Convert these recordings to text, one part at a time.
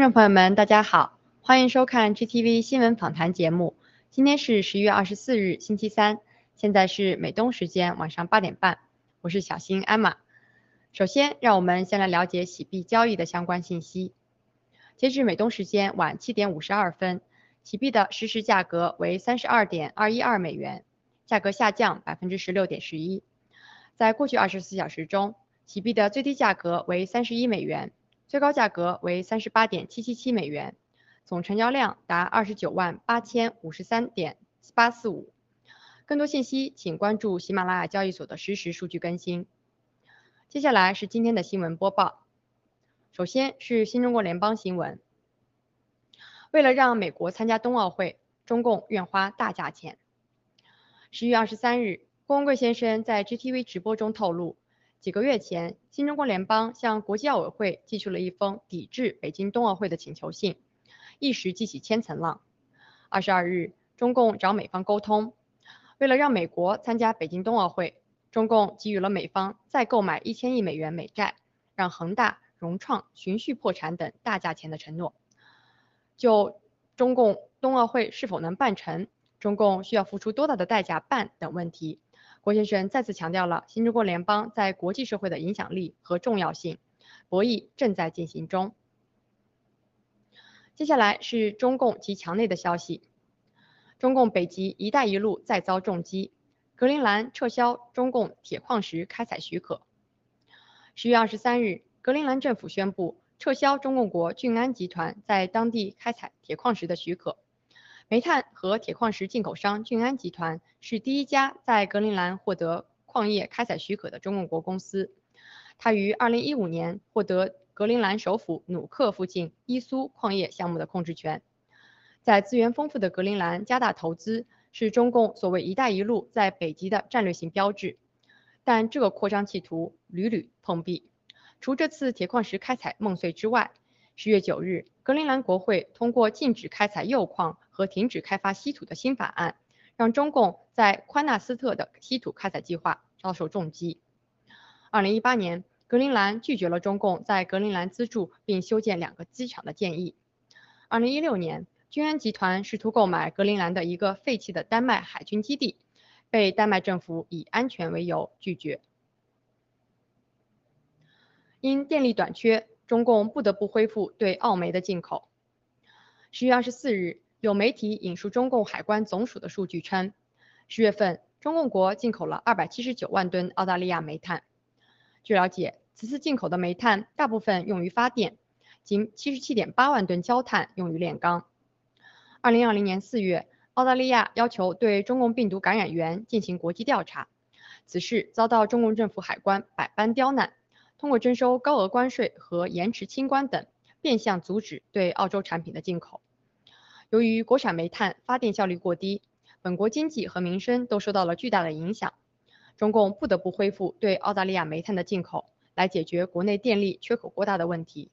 观众朋友们，大家好，欢迎收看 GTV 新闻访谈节目。今天是十一月二十四日，星期三，现在是美东时间晚上八点半。我是小新艾玛。首先，让我们先来了解洗币交易的相关信息。截至美东时间晚七点五十二分，洗币的实时价格为三十二点二一二美元，价格下降百分之十六点十一。在过去二十四小时中，洗币的最低价格为三十一美元，最高价格为三十八点七七七美元，总成交量达二十九万八千五十三点八四五。更多信息请关注喜马拉雅交易所的实时数据更新。接下来是今天的新闻播报。首先是新中国联邦新闻。为了让美国参加冬奥会，中共愿花大价钱。十一月二十三日。郭文贵先生在 GTV 直播中透露，几个月前，新中国联邦向国际奥委会寄出了一封抵制北京冬奥会的请求信，一时激起千层浪。二十二日，中共找美方沟通，为了让美国参加北京冬奥会，中共给予了美方再购买一千亿美元美债，让恒大、融创循序破产等大价钱的承诺。就中共冬奥会是否能办成，中共需要付出多大的代价办等问题。郭先生再次强调了新中国联邦在国际社会的影响力和重要性，博弈正在进行中。接下来是中共及墙内的消息：中共北极“一带一路”再遭重击，格陵兰撤销中共铁矿石开采许可。十月二十三日，格陵兰政府宣布撤销中共国俊安集团在当地开采铁矿石的许可。煤炭和铁矿石进口商俊安集团是第一家在格陵兰获得矿业开采许可的中共国公司。它于2015年获得格陵兰首府努克附近伊苏矿业项目的控制权。在资源丰富的格陵兰加大投资，是中共所谓“一带一路”在北极的战略性标志。但这个扩张企图屡屡碰壁。除这次铁矿石开采梦碎之外，十月九日，格陵兰国会通过禁止开采铀矿。和停止开发稀土的新法案，让中共在宽纳斯特的稀土开采计划遭受重击。二零一八年，格陵兰拒绝了中共在格陵兰资助并修建两个机场的建议。二零一六年，君安集团试图购买格陵兰的一个废弃的丹麦海军基地，被丹麦政府以安全为由拒绝。因电力短缺，中共不得不恢复对澳煤的进口。十月二十四日。有媒体引述中共海关总署的数据称，十月份中共国进口了二百七十九万吨澳大利亚煤炭。据了解，此次进口的煤炭大部分用于发电，仅七十七点八万吨焦炭用于炼钢。二零二零年四月，澳大利亚要求对中共病毒感染源进行国际调查，此事遭到中共政府海关百般刁难，通过征收高额关税和延迟清关等，变相阻止对澳洲产品的进口。由于国产煤炭发电效率过低，本国经济和民生都受到了巨大的影响，中共不得不恢复对澳大利亚煤炭的进口，来解决国内电力缺口过大的问题。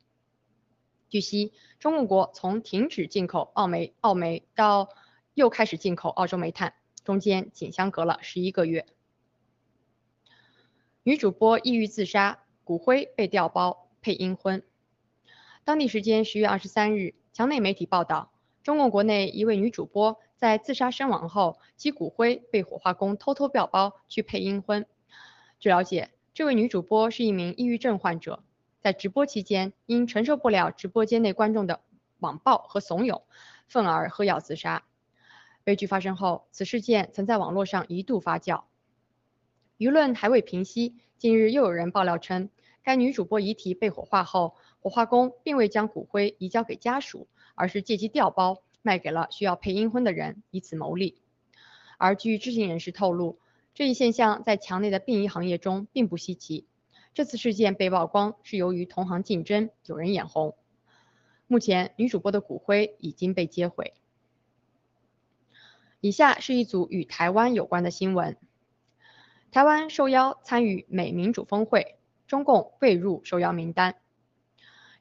据悉，中共国从停止进口澳煤澳煤到又开始进口澳洲煤炭，中间仅相隔了十一个月。女主播抑郁自杀，骨灰被调包配阴婚。当地时间十月二十三日，墙内媒体报道。中共国内一位女主播在自杀身亡后，其骨灰被火化工偷偷调包去配阴婚。据了解，这位女主播是一名抑郁症患者，在直播期间因承受不了直播间内观众的网暴和怂恿，愤而喝药自杀。悲剧发生后，此事件曾在网络上一度发酵，舆论还未平息。近日又有人爆料称，该女主播遗体被火化后，火化工并未将骨灰移交给家属。而是借机调包卖给了需要配阴婚的人，以此牟利。而据知情人士透露，这一现象在墙内的殡仪行业中并不稀奇。这次事件被曝光是由于同行竞争，有人眼红。目前女主播的骨灰已经被接回。以下是一组与台湾有关的新闻：台湾受邀参与美民主峰会，中共未入受邀名单。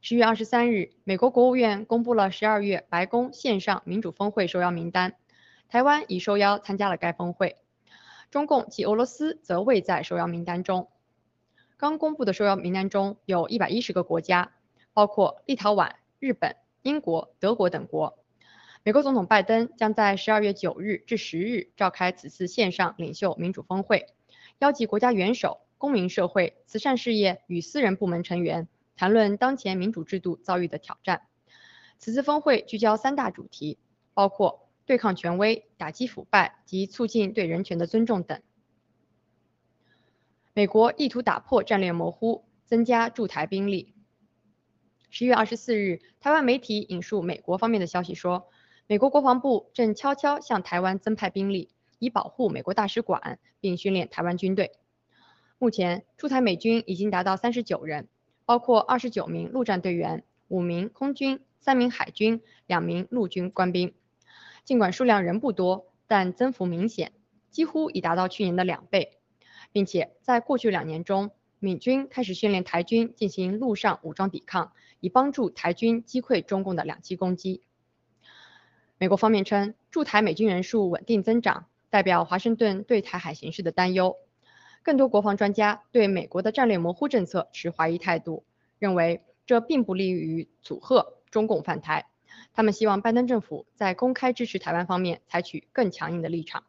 十月二十三日，美国国务院公布了十二月白宫线上民主峰会受邀名单，台湾已受邀参加了该峰会，中共及俄罗斯则未在受邀名单中。刚公布的受邀名单中有一百一十个国家，包括立陶宛、日本、英国、德国等国。美国总统拜登将在十二月九日至十日召开此次线上领袖民主峰会，邀集国家元首、公民社会、慈善事业与私人部门成员，谈论当前民主制度遭遇的挑战。此次峰会聚焦三大主题，包括对抗权威、打击腐败及促进对人权的尊重等。美国意图打破战略模糊，增加驻台兵力。十月二十四日，台湾媒体引述美国方面的消息说。美国国防部正悄悄向台湾增派兵力，以保护美国大使馆并训练台湾军队。目前驻台美军已经达到三十九人，包括二十九名陆战队员、五名空军、三名海军、两名陆军官兵。尽管数量仍不多，但增幅明显，几乎已达到去年的两倍，并且在过去两年中，美军开始训练台军进行陆上武装抵抗，以帮助台军击溃中共的两栖攻击。美国方面称，驻台美军人数稳定增长，代表华盛顿对台海形势的担忧。更多国防专家对美国的战略模糊政策持怀疑态度，认为这并不利于阻吓中共犯台。他们希望拜登政府在公开支持台湾方面采取更强硬的立场。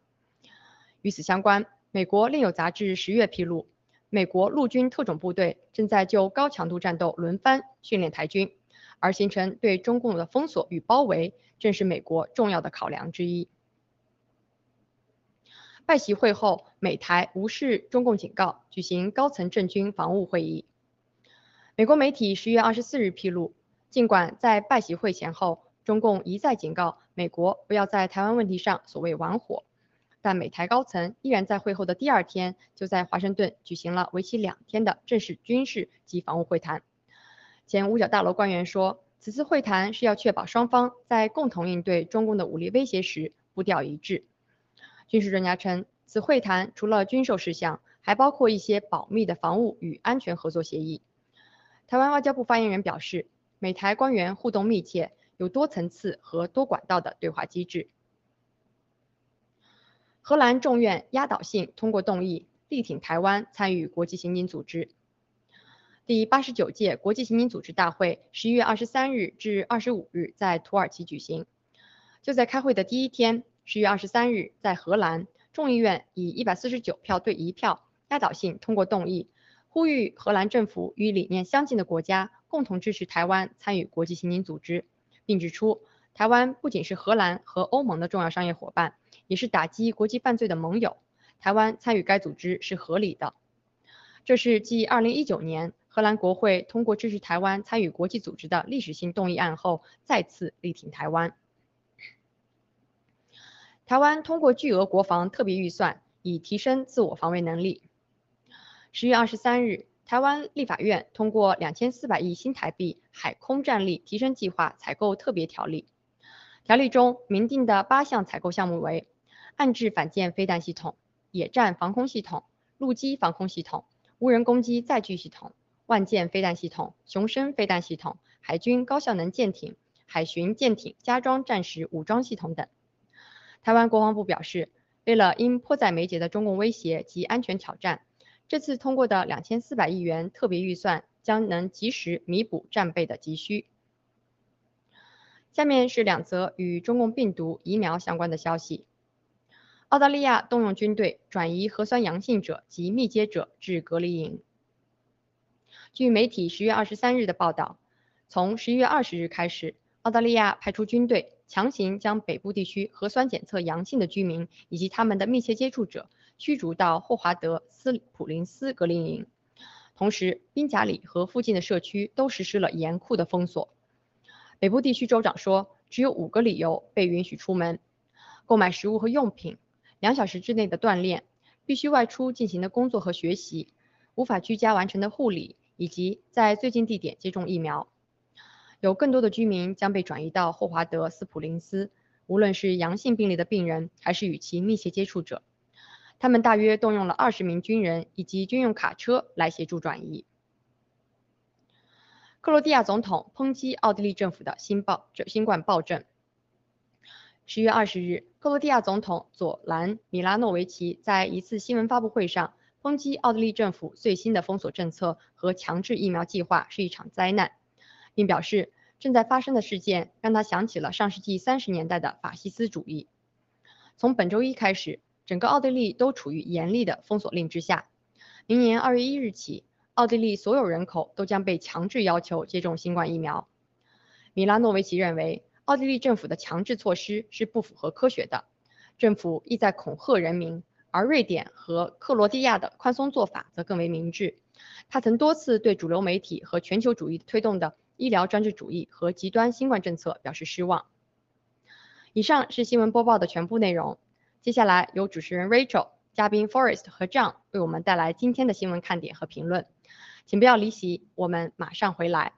与此相关，美国另有杂志十月披露，美国陆军特种部队正在就高强度战斗轮番训练台军。而形成对中共的封锁与包围，正是美国重要的考量之一。拜席会后，美台无视中共警告，举行高层政军防务会议。美国媒体十月二十四日披露，尽管在拜席会前后，中共一再警告美国不要在台湾问题上所谓玩火，但美台高层依然在会后的第二天，就在华盛顿举行了为期两天的正式军事及防务会谈。前五角大楼官员说，此次会谈是要确保双方在共同应对中共的武力威胁时步调一致。军事专家称，此会谈除了军售事项，还包括一些保密的防务与安全合作协议。台湾外交部发言人表示，美台官员互动密切，有多层次和多管道的对话机制。荷兰众院压倒性通过动议，力挺台湾参与国际刑警组织。第八十九届国际刑警组织大会十一月二十三日至二十五日在土耳其举行。就在开会的第一天，十月二十三日，在荷兰众议院以一百四十九票对一票压倒性通过动议，呼吁荷兰政府与理念相近的国家共同支持台湾参与国际刑警组织，并指出，台湾不仅是荷兰和欧盟的重要商业伙伴，也是打击国际犯罪的盟友。台湾参与该组织是合理的。这是继二零一九年。荷兰国会通过支持台湾参与国际组织的历史性动议案后，再次力挺台湾。台湾通过巨额国防特别预算，以提升自我防卫能力。十月二十三日，台湾立法院通过两千四百亿新台币海空战力提升计划采购特别条例。条例中明定的八项采购项目为：岸置反舰飞弹系统、野战防空系统、陆基防空系统、无人攻击载具系统。万箭飞弹系统、雄升飞弹系统、海军高效能舰艇、海巡舰艇加装战时武装系统等。台湾国防部表示，为了因迫在眉睫的中共威胁及安全挑战，这次通过的两千四百亿元特别预算将能及时弥补战备的急需。下面是两则与中共病毒疫苗相关的消息：澳大利亚动用军队转移核酸阳性者及密接者至隔离营。据媒体十月二十三日的报道，从十一月二十日开始，澳大利亚派出军队强行将北部地区核酸检测阳性的居民以及他们的密切接触者驱逐到霍华德斯普林斯隔离营。同时，宾贾里和附近的社区都实施了严酷的封锁。北部地区州长说，只有五个理由被允许出门：购买食物和用品、两小时之内的锻炼、必须外出进行的工作和学习、无法居家完成的护理。以及在最近地点接种疫苗，有更多的居民将被转移到霍华德斯普林斯，无论是阳性病例的病人，还是与其密切接触者，他们大约动用了二十名军人以及军用卡车来协助转移。克罗地亚总统抨击奥地利政府的新暴新冠暴政。十月二十日，克罗地亚总统佐兰米拉诺维奇在一次新闻发布会上。抨击奥地利政府最新的封锁政策和强制疫苗计划是一场灾难，并表示正在发生的事件让他想起了上世纪三十年代的法西斯主义。从本周一开始，整个奥地利都处于严厉的封锁令之下。明年二月一日起，奥地利所有人口都将被强制要求接种新冠疫苗。米拉诺维奇认为，奥地利政府的强制措施是不符合科学的，政府意在恐吓人民，而瑞典和克罗地亚的宽松做法则更为明智。他曾多次对主流媒体和全球主义推动的。医疗专制主义和极端新冠政策表示失望。以上是新闻播报的全部内容。接下来由主持人 Rachel、嘉宾 Forest 和 John 为我们带来今天的新闻看点和评论。请不要离席，我们马上回来。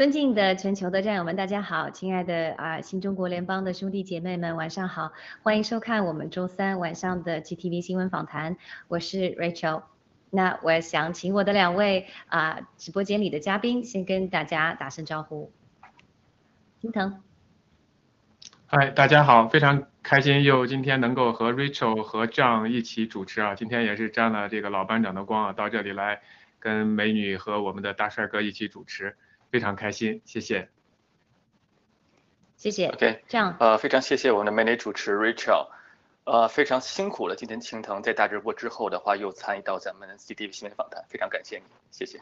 尊敬的全球的战友们，大家好！亲爱的啊，新中国联邦的兄弟姐妹们，晚上好！欢迎收看我们周三晚上的 GTV 新闻访谈，我是 Rachel。那我想请我的两位啊直播间里的嘉宾先跟大家打声招呼。金腾。嗨，大家好，非常开心又今天能够和 Rachel 和 John 一起主持啊，今天也是沾了这个老班长的光啊，到这里来跟美女和我们的大帅哥一起主持。非常开心，谢谢，谢谢。OK，这样，呃，非常谢谢我们的美女主持 Rachel，呃，非常辛苦了。今天青藤在大直播之后的话，又参与到咱们 CTV 新闻访谈，非常感谢你，谢谢。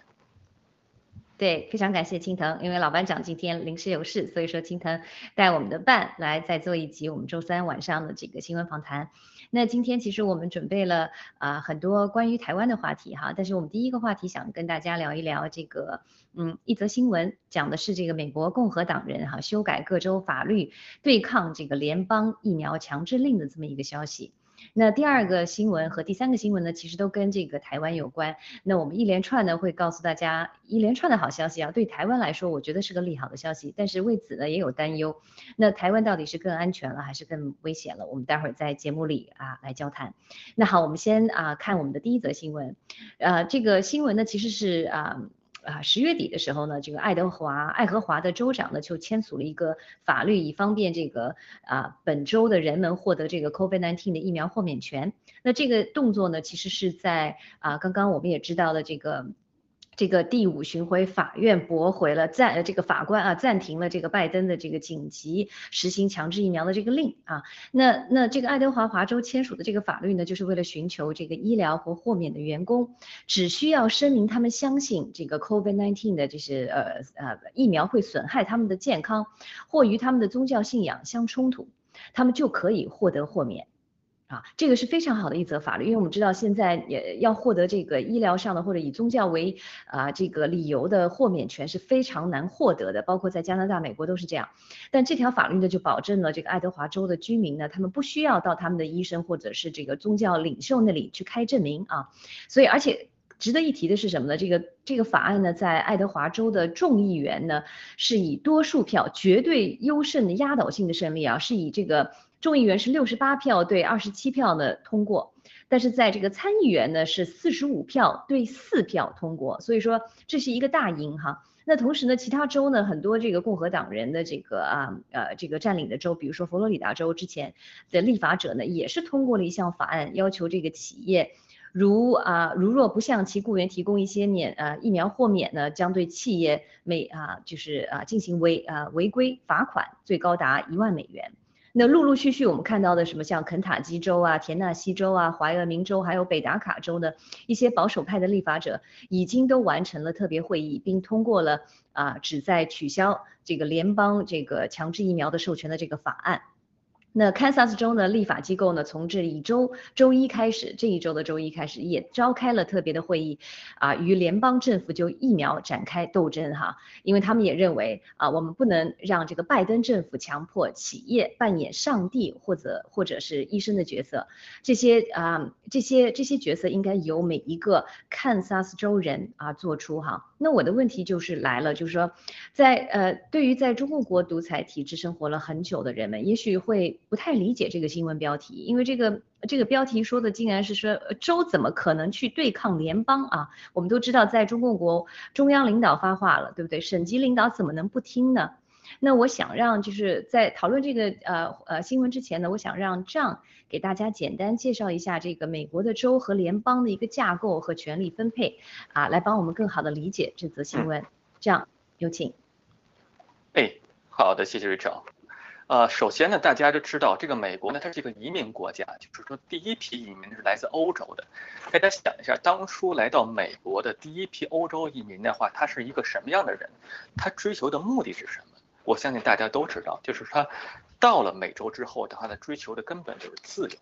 对，非常感谢青藤，因为老班长今天临时有事，所以说青藤带我们的伴来再做一集我们周三晚上的这个新闻访谈。那今天其实我们准备了啊很多关于台湾的话题哈，但是我们第一个话题想跟大家聊一聊这个嗯一则新闻，讲的是这个美国共和党人哈修改各州法律对抗这个联邦疫苗强制令的这么一个消息。那第二个新闻和第三个新闻呢，其实都跟这个台湾有关。那我们一连串呢会告诉大家一连串的好消息啊，对台湾来说，我觉得是个利好的消息。但是为此呢也有担忧。那台湾到底是更安全了还是更危险了？我们待会儿在节目里啊来交谈。那好，我们先啊看我们的第一则新闻。呃，这个新闻呢其实是啊。啊，十月底的时候呢，这个爱德华爱荷华的州长呢就签署了一个法律，以方便这个啊本州的人们获得这个 COVID-19 的疫苗豁免权。那这个动作呢，其实是在啊刚刚我们也知道的这个。这个第五巡回法院驳回了暂这个法官啊暂停了这个拜登的这个紧急实行强制疫苗的这个令啊，那那这个爱德华华州签署的这个法律呢，就是为了寻求这个医疗或豁免的员工只需要声明他们相信这个 COVID-19 的这些呃呃疫苗会损害他们的健康或与他们的宗教信仰相冲突，他们就可以获得豁免。啊，这个是非常好的一则法律，因为我们知道现在也要获得这个医疗上的或者以宗教为啊这个理由的豁免权是非常难获得的，包括在加拿大、美国都是这样。但这条法律呢，就保证了这个爱德华州的居民呢，他们不需要到他们的医生或者是这个宗教领袖那里去开证明啊。所以，而且值得一提的是什么呢？这个这个法案呢，在爱德华州的众议员呢，是以多数票、绝对优胜的压倒性的胜利啊，是以这个。众议员是六十八票对二十七票呢通过，但是在这个参议员呢是四十五票对四票通过，所以说这是一个大赢哈。那同时呢，其他州呢很多这个共和党人的这个啊呃这个占领的州，比如说佛罗里达州之前的立法者呢也是通过了一项法案，要求这个企业如啊如若不向其雇员提供一些免呃疫苗豁免呢，将对企业每啊就是啊进行违啊违规罚款，最高达一万美元。那陆陆续续我们看到的什么像肯塔基州啊、田纳西州啊、怀俄明州，还有北达卡州的一些保守派的立法者，已经都完成了特别会议，并通过了啊旨在取消这个联邦这个强制疫苗的授权的这个法案。那堪萨斯州呢，立法机构呢，从这一周周一开始，这一周的周一开始，也召开了特别的会议，啊，与联邦政府就疫苗展开斗争哈，因为他们也认为啊，我们不能让这个拜登政府强迫企业扮演上帝或者或者是医生的角色，这些啊，这些这些角色应该由每一个堪萨斯州人啊做出哈。那我的问题就是来了，就是说，在呃，对于在中共国独裁体制生活了很久的人们，也许会。不太理解这个新闻标题，因为这个这个标题说的竟然是说州怎么可能去对抗联邦啊？我们都知道，在中共国中央领导发话了，对不对？省级领导怎么能不听呢？那我想让就是在讨论这个呃呃新闻之前呢，我想让这样给大家简单介绍一下这个美国的州和联邦的一个架构和权力分配啊，来帮我们更好的理解这则新闻。这样有请。哎，好的，谢谢 Rachel。呃，首先呢，大家都知道这个美国呢，它是一个移民国家，就是说第一批移民是来自欧洲的。大家想一下，当初来到美国的第一批欧洲移民的话，他是一个什么样的人？他追求的目的是什么？我相信大家都知道，就是他到了美洲之后的话，呢追求的根本就是自由。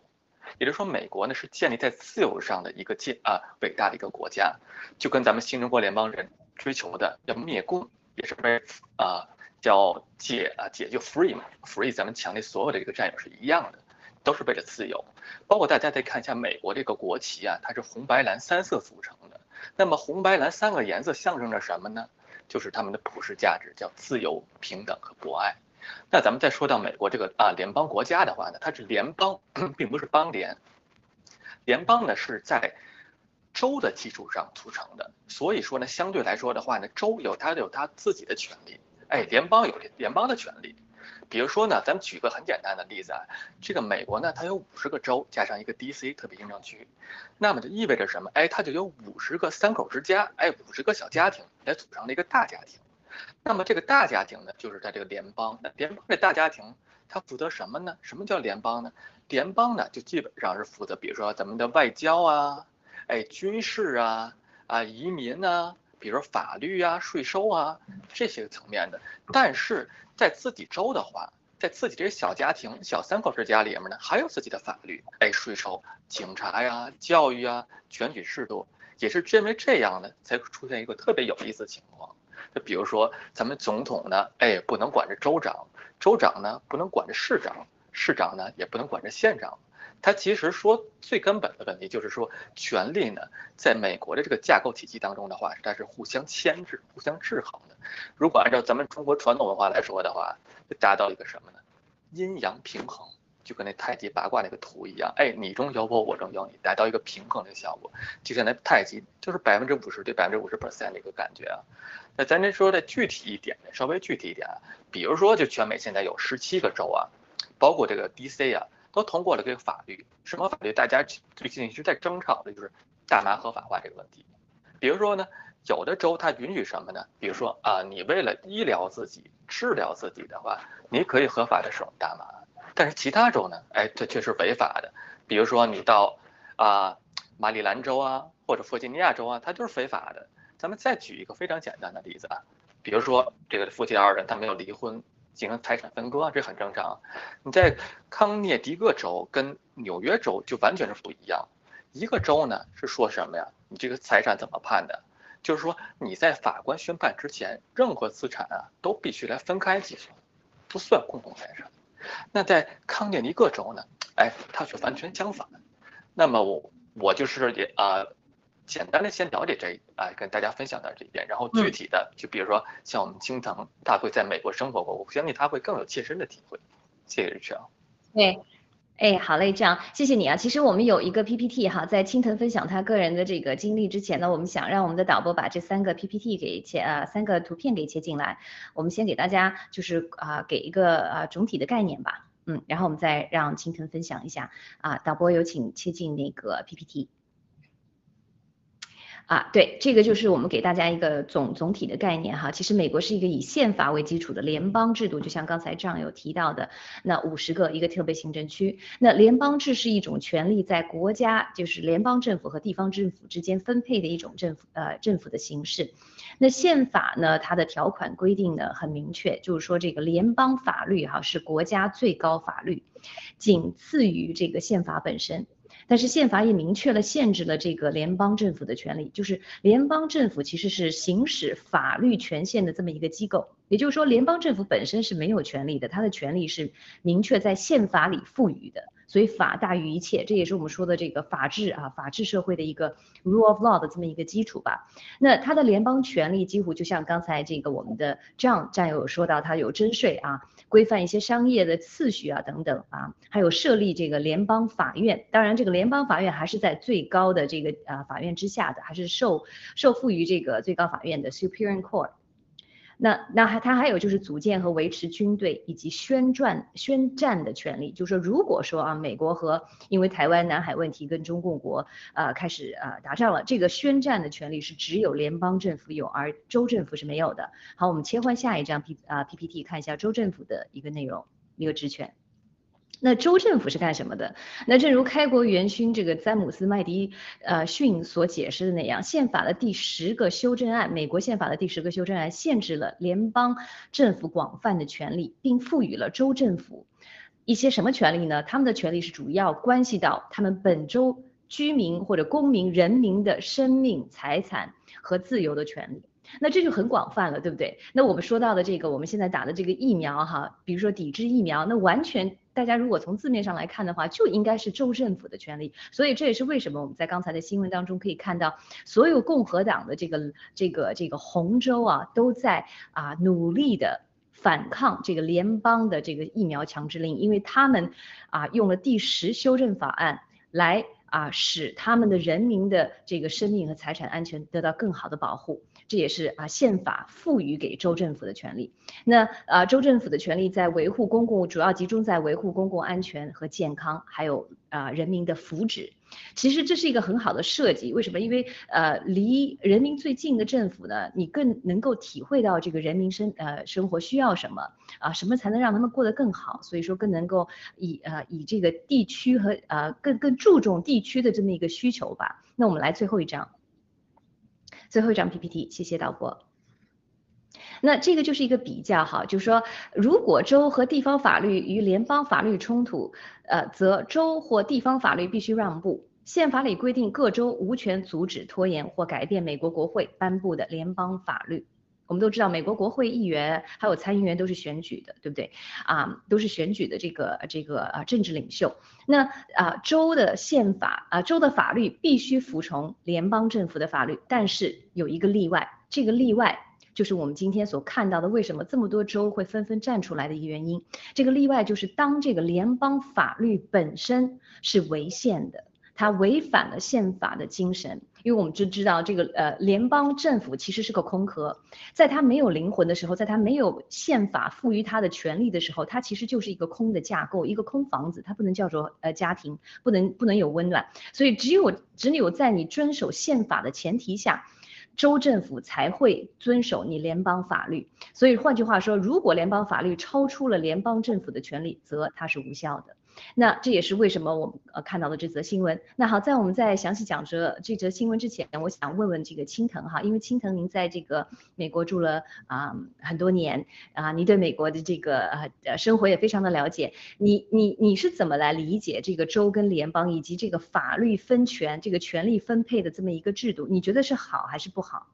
也就是说，美国呢是建立在自由上的一个建啊伟大的一个国家，就跟咱们新中国联邦人追求的要灭共，也是为啊叫解啊解就 free 嘛，free 咱们强烈所有的这个战友是一样的，都是为了自由。包括大家再看一下美国这个国旗啊，它是红白蓝三色组成的。那么红白蓝三个颜色象征着什么呢？就是他们的普世价值，叫自由、平等和博爱。那咱们再说到美国这个啊联邦国家的话呢，它是联邦，并不是邦联。联邦呢是在州的基础上组成的，所以说呢，相对来说的话呢，州有它有它自己的权利，哎，联邦有联邦的权利。比如说呢，咱们举个很简单的例子啊，这个美国呢，它有五十个州加上一个 D.C. 特别行政区，那么就意味着什么？哎，它就有五十个三口之家，哎，五十个小家庭来组成了一个大家庭。那么这个大家庭呢，就是在这个联邦。那联邦这大家庭，它负责什么呢？什么叫联邦呢？联邦呢，就基本上是负责，比如说咱们的外交啊，哎，军事啊，啊，移民啊，比如说法律啊、税收啊这些层面的。但是在自己州的话，在自己这个小家庭、小三口之家里面呢，还有自己的法律，哎，税收、警察呀、教育啊、选举制度，也是因为这样呢，才出现一个特别有意思的情况。就比如说，咱们总统呢，哎，不能管着州长，州长呢不能管着市长，市长呢也不能管着县长。他其实说最根本的问题就是说，权力呢，在美国的这个架构体系当中的话，它是互相牵制、互相制衡的。如果按照咱们中国传统文化来说的话，就达到一个什么呢？阴阳平衡，就跟那太极八卦那个图一样，哎，你中有我，我中有你，达到一个平衡的效果。就像那太极，就是百分之五十对百分之五十 percent 的一个感觉啊。那咱这说的具体一点，稍微具体一点啊，比如说，就全美现在有十七个州啊，包括这个 DC 啊。都通过了这个法律，什么法律？大家最近一直在争吵的就是大麻合法化这个问题。比如说呢，有的州它允许什么呢？比如说啊，你为了医疗自己、治疗自己的话，你可以合法的使用大麻。但是其他州呢，哎，这却是违法的。比如说你到啊马里兰州啊，或者弗吉尼亚州啊，它就是非法的。咱们再举一个非常简单的例子啊，比如说这个夫妻二人他没有离婚。进行财产分割，这很正常。你在康涅狄格州跟纽约州就完全是不一样。一个州呢是说什么呀？你这个财产怎么判的？就是说你在法官宣判之前，任何资产啊都必须来分开计算，不算共同财产。那在康涅狄格州呢？哎，它却完全相反。那么我我就是也啊。简单的先了解这一啊，跟大家分享到这一点，然后具体的就比如说像我们青藤，他会在美国生活过，我相信他会更有切身的体会。谢谢 Rachel。对，哎，好嘞，这样谢谢你啊。其实我们有一个 PPT 哈，在青藤分享他个人的这个经历之前呢，我们想让我们的导播把这三个 PPT 给切啊，三个图片给切进来。我们先给大家就是啊，给一个啊总体的概念吧，嗯，然后我们再让青藤分享一下啊。导播有请切进那个 PPT。啊，对，这个就是我们给大家一个总总体的概念哈。其实美国是一个以宪法为基础的联邦制度，就像刚才这样有提到的，那五十个一个特别行政区。那联邦制是一种权力在国家，就是联邦政府和地方政府之间分配的一种政府呃政府的形式。那宪法呢，它的条款规定呢很明确，就是说这个联邦法律哈是国家最高法律，仅次于这个宪法本身。但是宪法也明确了限制了这个联邦政府的权利，就是联邦政府其实是行使法律权限的这么一个机构，也就是说联邦政府本身是没有权利的，它的权利是明确在宪法里赋予的，所以法大于一切，这也是我们说的这个法治啊，法治社会的一个 rule of law 的这么一个基础吧。那它的联邦权利几乎就像刚才这个我们的 John 战友说到，它有征税啊。规范一些商业的次序啊等等啊，还有设立这个联邦法院。当然，这个联邦法院还是在最高的这个啊法院之下的，还是受受赋予这个最高法院的 Superior Court。那那还他还有就是组建和维持军队以及宣战宣战的权利，就是说如果说啊美国和因为台湾南海问题跟中共国呃开始呃打仗了，这个宣战的权利是只有联邦政府有，而州政府是没有的。好，我们切换下一张 P 啊 PPT 看一下州政府的一个内容一个职权。那州政府是干什么的？那正如开国元勋这个詹姆斯麦迪呃逊所解释的那样，宪法的第十个修正案，美国宪法的第十个修正案限制了联邦政府广泛的权利，并赋予了州政府一些什么权利呢？他们的权利是主要关系到他们本州居民或者公民人民的生命、财产和自由的权利。那这就很广泛了，对不对？那我们说到的这个，我们现在打的这个疫苗哈，比如说抵制疫苗，那完全大家如果从字面上来看的话，就应该是州政府的权利。所以这也是为什么我们在刚才的新闻当中可以看到，所有共和党的这个这个这个红州啊，都在啊努力的反抗这个联邦的这个疫苗强制令，因为他们啊用了第十修正法案来啊使他们的人民的这个生命和财产安全得到更好的保护。这也是啊宪法赋予给州政府的权利。那啊州政府的权利在维护公共，主要集中在维护公共安全和健康，还有啊人民的福祉。其实这是一个很好的设计。为什么？因为呃离人民最近的政府呢，你更能够体会到这个人民生呃生活需要什么啊，什么才能让他们过得更好。所以说更能够以呃以这个地区和呃更更注重地区的这么一个需求吧。那我们来最后一张。最后一张 PPT，谢谢导播。那这个就是一个比较哈，就是说，如果州和地方法律与联邦法律冲突，呃，则州或地方法律必须让步。宪法里规定，各州无权阻止、拖延或改变美国国会颁布的联邦法律。我们都知道，美国国会议员还有参议员都是选举的，对不对？啊，都是选举的这个这个啊政治领袖。那啊州的宪法啊州的法律必须服从联邦政府的法律，但是有一个例外，这个例外就是我们今天所看到的，为什么这么多州会纷纷站出来的一个原因。这个例外就是当这个联邦法律本身是违宪的。它违反了宪法的精神，因为我们就知道这个呃联邦政府其实是个空壳，在它没有灵魂的时候，在它没有宪法赋予它的权利的时候，它其实就是一个空的架构，一个空房子，它不能叫做呃家庭，不能不能有温暖，所以只有只有在你遵守宪法的前提下，州政府才会遵守你联邦法律。所以换句话说，如果联邦法律超出了联邦政府的权利，则它是无效的。那这也是为什么我们呃看到的这则新闻。那好，在我们在详细讲这这则新闻之前，我想问问这个青藤哈，因为青藤您在这个美国住了啊很多年啊，你对美国的这个呃生活也非常的了解。你你你是怎么来理解这个州跟联邦以及这个法律分权、这个权力分配的这么一个制度？你觉得是好还是不好？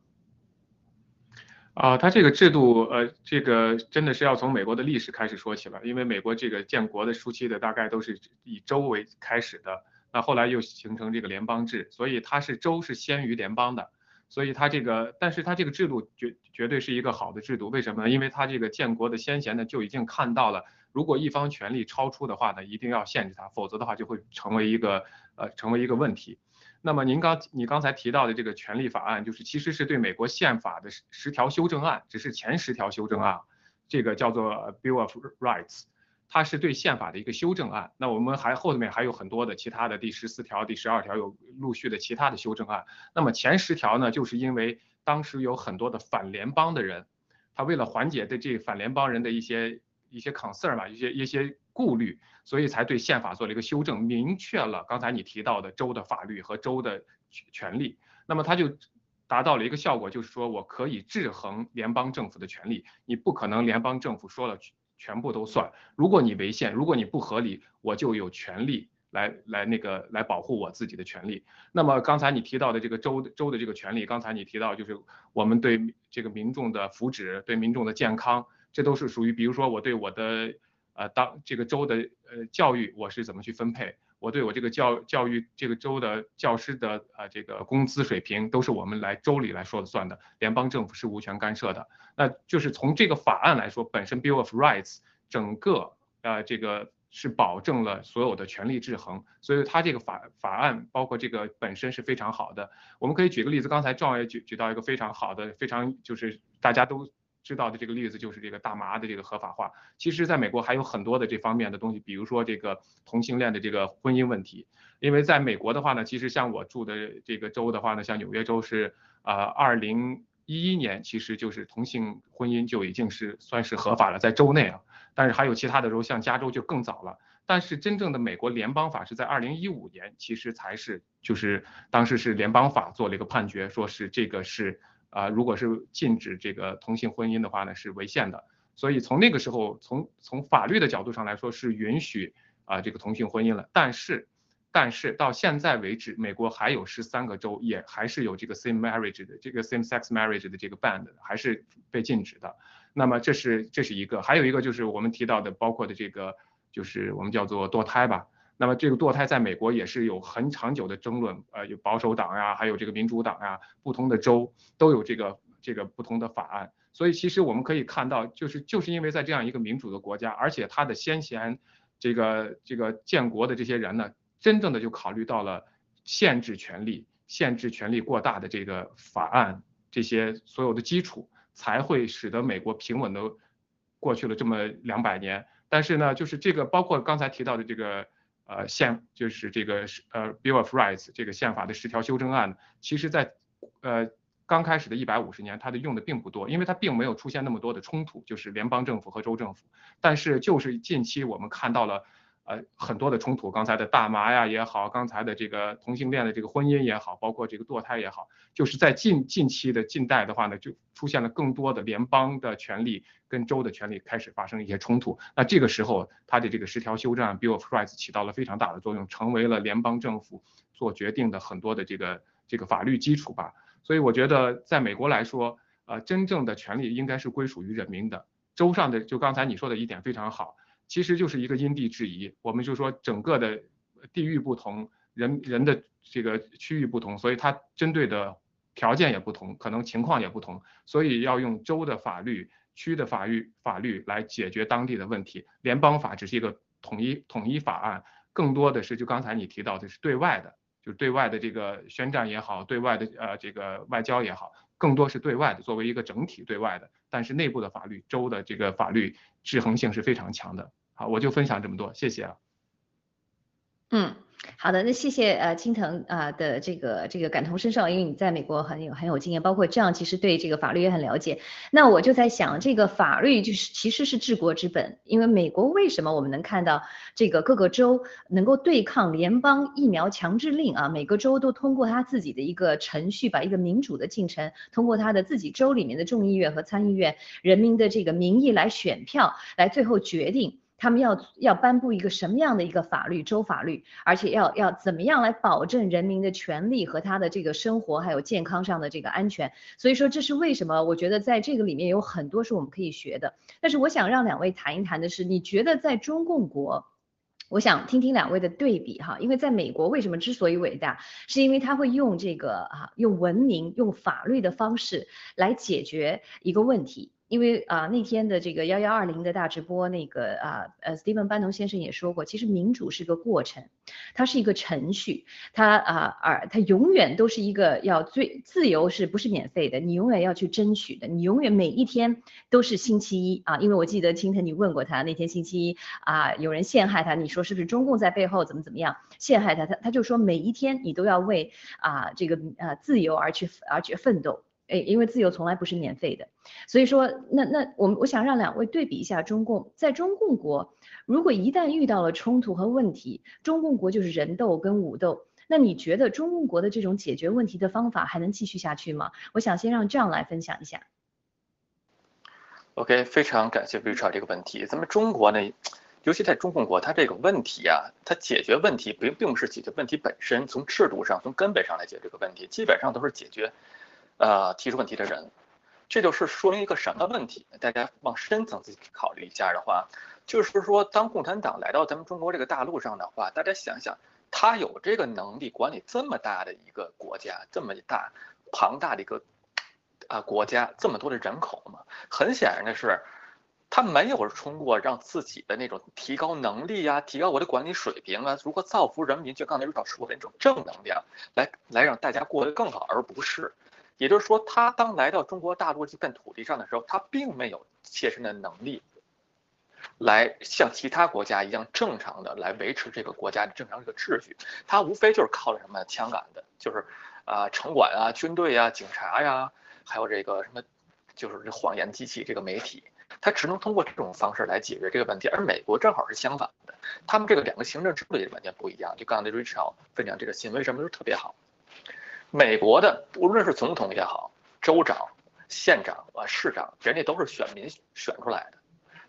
啊，它这个制度，呃，这个真的是要从美国的历史开始说起了，因为美国这个建国的初期的大概都是以州为开始的，那后来又形成这个联邦制，所以它是州是先于联邦的，所以它这个，但是它这个制度绝绝对是一个好的制度，为什么呢？因为它这个建国的先贤呢就已经看到了，如果一方权力超出的话呢，一定要限制它，否则的话就会成为一个呃成为一个问题。那么您刚你刚才提到的这个权利法案，就是其实是对美国宪法的十十条修正案，只是前十条修正案，这个叫做 Bill of Rights，它是对宪法的一个修正案。那我们还后面还有很多的其他的第十四条、第十二条有陆续的其他的修正案。那么前十条呢，就是因为当时有很多的反联邦的人，他为了缓解对这反联邦人的一些一些 concern 吧，一些一些。顾虑，所以才对宪法做了一个修正，明确了刚才你提到的州的法律和州的权利。那么它就达到了一个效果，就是说我可以制衡联邦政府的权利。你不可能联邦政府说了全部都算。如果你违宪，如果你不合理，我就有权利来来那个来保护我自己的权利。那么刚才你提到的这个州州的这个权利，刚才你提到就是我们对这个民众的福祉、对民众的健康，这都是属于，比如说我对我的。呃，当这个州的呃教育我是怎么去分配？我对我这个教教育这个州的教师的呃这个工资水平都是我们来州里来说了算的，联邦政府是无权干涉的。那就是从这个法案来说，本身 Bill of Rights 整个呃这个是保证了所有的权力制衡，所以它这个法法案包括这个本身是非常好的。我们可以举个例子，刚才赵也举举到一个非常好的、非常就是大家都。知道的这个例子就是这个大麻的这个合法化。其实，在美国还有很多的这方面的东西，比如说这个同性恋的这个婚姻问题。因为在美国的话呢，其实像我住的这个州的话呢，像纽约州是啊，二零一一年其实就是同性婚姻就已经是算是合法了，在州内啊。但是还有其他的州，像加州就更早了。但是真正的美国联邦法是在二零一五年，其实才是就是当时是联邦法做了一个判决，说是这个是。啊，如果是禁止这个同性婚姻的话呢，是违宪的。所以从那个时候，从从法律的角度上来说，是允许啊这个同性婚姻了。但是，但是到现在为止，美国还有十三个州也还是有这个 same marriage 的这个 same sex marriage 的这个 ban 还是被禁止的。那么这是这是一个，还有一个就是我们提到的，包括的这个就是我们叫做堕胎吧。那么这个堕胎在美国也是有很长久的争论，呃，有保守党呀，还有这个民主党呀，不同的州都有这个这个不同的法案。所以其实我们可以看到，就是就是因为在这样一个民主的国家，而且他的先贤这个这个建国的这些人呢，真正的就考虑到了限制权利、限制权力过大的这个法案这些所有的基础，才会使得美国平稳的过去了这么两百年。但是呢，就是这个包括刚才提到的这个。呃，宪就是这个呃 Bill of Rights 这个宪法的十条修正案，其实在呃刚开始的一百五十年，它的用的并不多，因为它并没有出现那么多的冲突，就是联邦政府和州政府。但是就是近期我们看到了。呃，很多的冲突，刚才的大麻呀也好，刚才的这个同性恋的这个婚姻也好，包括这个堕胎也好，就是在近近期的近代的话呢，就出现了更多的联邦的权利跟州的权利开始发生一些冲突。那这个时候，它的这个十条修正案 Bill of Rights 起到了非常大的作用，成为了联邦政府做决定的很多的这个这个法律基础吧。所以我觉得，在美国来说，呃，真正的权利应该是归属于人民的。州上的，就刚才你说的一点非常好。其实就是一个因地制宜，我们就说整个的地域不同，人人的这个区域不同，所以它针对的条件也不同，可能情况也不同，所以要用州的法律、区的法律法律来解决当地的问题。联邦法只是一个统一统一法案，更多的是就刚才你提到的是对外的，就对外的这个宣战也好，对外的呃这个外交也好，更多是对外的，作为一个整体对外的。但是内部的法律，州的这个法律制衡性是非常强的。好，我就分享这么多，谢谢啊。嗯。好的，那谢谢呃青藤啊的这个这个感同身受，因为你在美国很有很有经验，包括这样其实对这个法律也很了解。那我就在想，这个法律就是其实是治国之本，因为美国为什么我们能看到这个各个州能够对抗联邦疫苗强制令啊？每个州都通过他自己的一个程序，把一个民主的进程，通过他的自己州里面的众议院和参议院人民的这个民意来选票，来最后决定。他们要要颁布一个什么样的一个法律，州法律，而且要要怎么样来保证人民的权利和他的这个生活还有健康上的这个安全。所以说这是为什么？我觉得在这个里面有很多是我们可以学的。但是我想让两位谈一谈的是，你觉得在中共国，我想听听两位的对比哈，因为在美国为什么之所以伟大，是因为他会用这个啊用文明用法律的方式来解决一个问题。因为啊，那天的这个幺幺二零的大直播，那个啊，呃，Steven 班农先生也说过，其实民主是个过程，它是一个程序，它啊，而它永远都是一个要最自由，是不是免费的？你永远要去争取的，你永远每一天都是星期一啊，因为我记得青藤你问过他，那天星期一啊，有人陷害他，你说是不是中共在背后怎么怎么样陷害他？他他就说每一天你都要为啊这个呃自由而去而去奋斗。哎，因为自由从来不是免费的，所以说，那那我我想让两位对比一下中共，在中共国，如果一旦遇到了冲突和问题，中共国就是人斗跟武斗，那你觉得中共国的这种解决问题的方法还能继续下去吗？我想先让这样来分享一下。OK，非常感谢 Richard 这个问题。咱们中国呢，尤其在中共国，它这个问题啊，它解决问题并并不是解决问题本身，从制度上、从根本上来解决这个问题，基本上都是解决。呃，提出问题的人，这就是说明一个什么问题？大家往深层次考虑一下的话，就是说，当共产党来到咱们中国这个大陆上的话，大家想想，他有这个能力管理这么大的一个国家，这么大庞大的一个啊国家，这么多的人口吗？很显然的是，他没有通过让自己的那种提高能力呀、提高我的管理水平啊，如何造福人民，就刚才说说的那种正能量，来来让大家过得更好，而不是，也就是说，他当来到中国大陆这片土地上的时候，他并没有切身的能力，来像其他国家一样正常的来维持这个国家的正常这个秩序，他无非就是靠着什么枪杆的，就是啊城管啊、军队啊、警察呀，还有这个什么，就是这谎言机器这个媒体。他只能通过这种方式来解决这个问题，而美国正好是相反的，他们这个两个行政制度也完全不一样。就刚才 Richard 分享这个新闻，为什么都特别好？美国的无论是总统也好，州长、县长啊、市长，人家都是选民选出来的。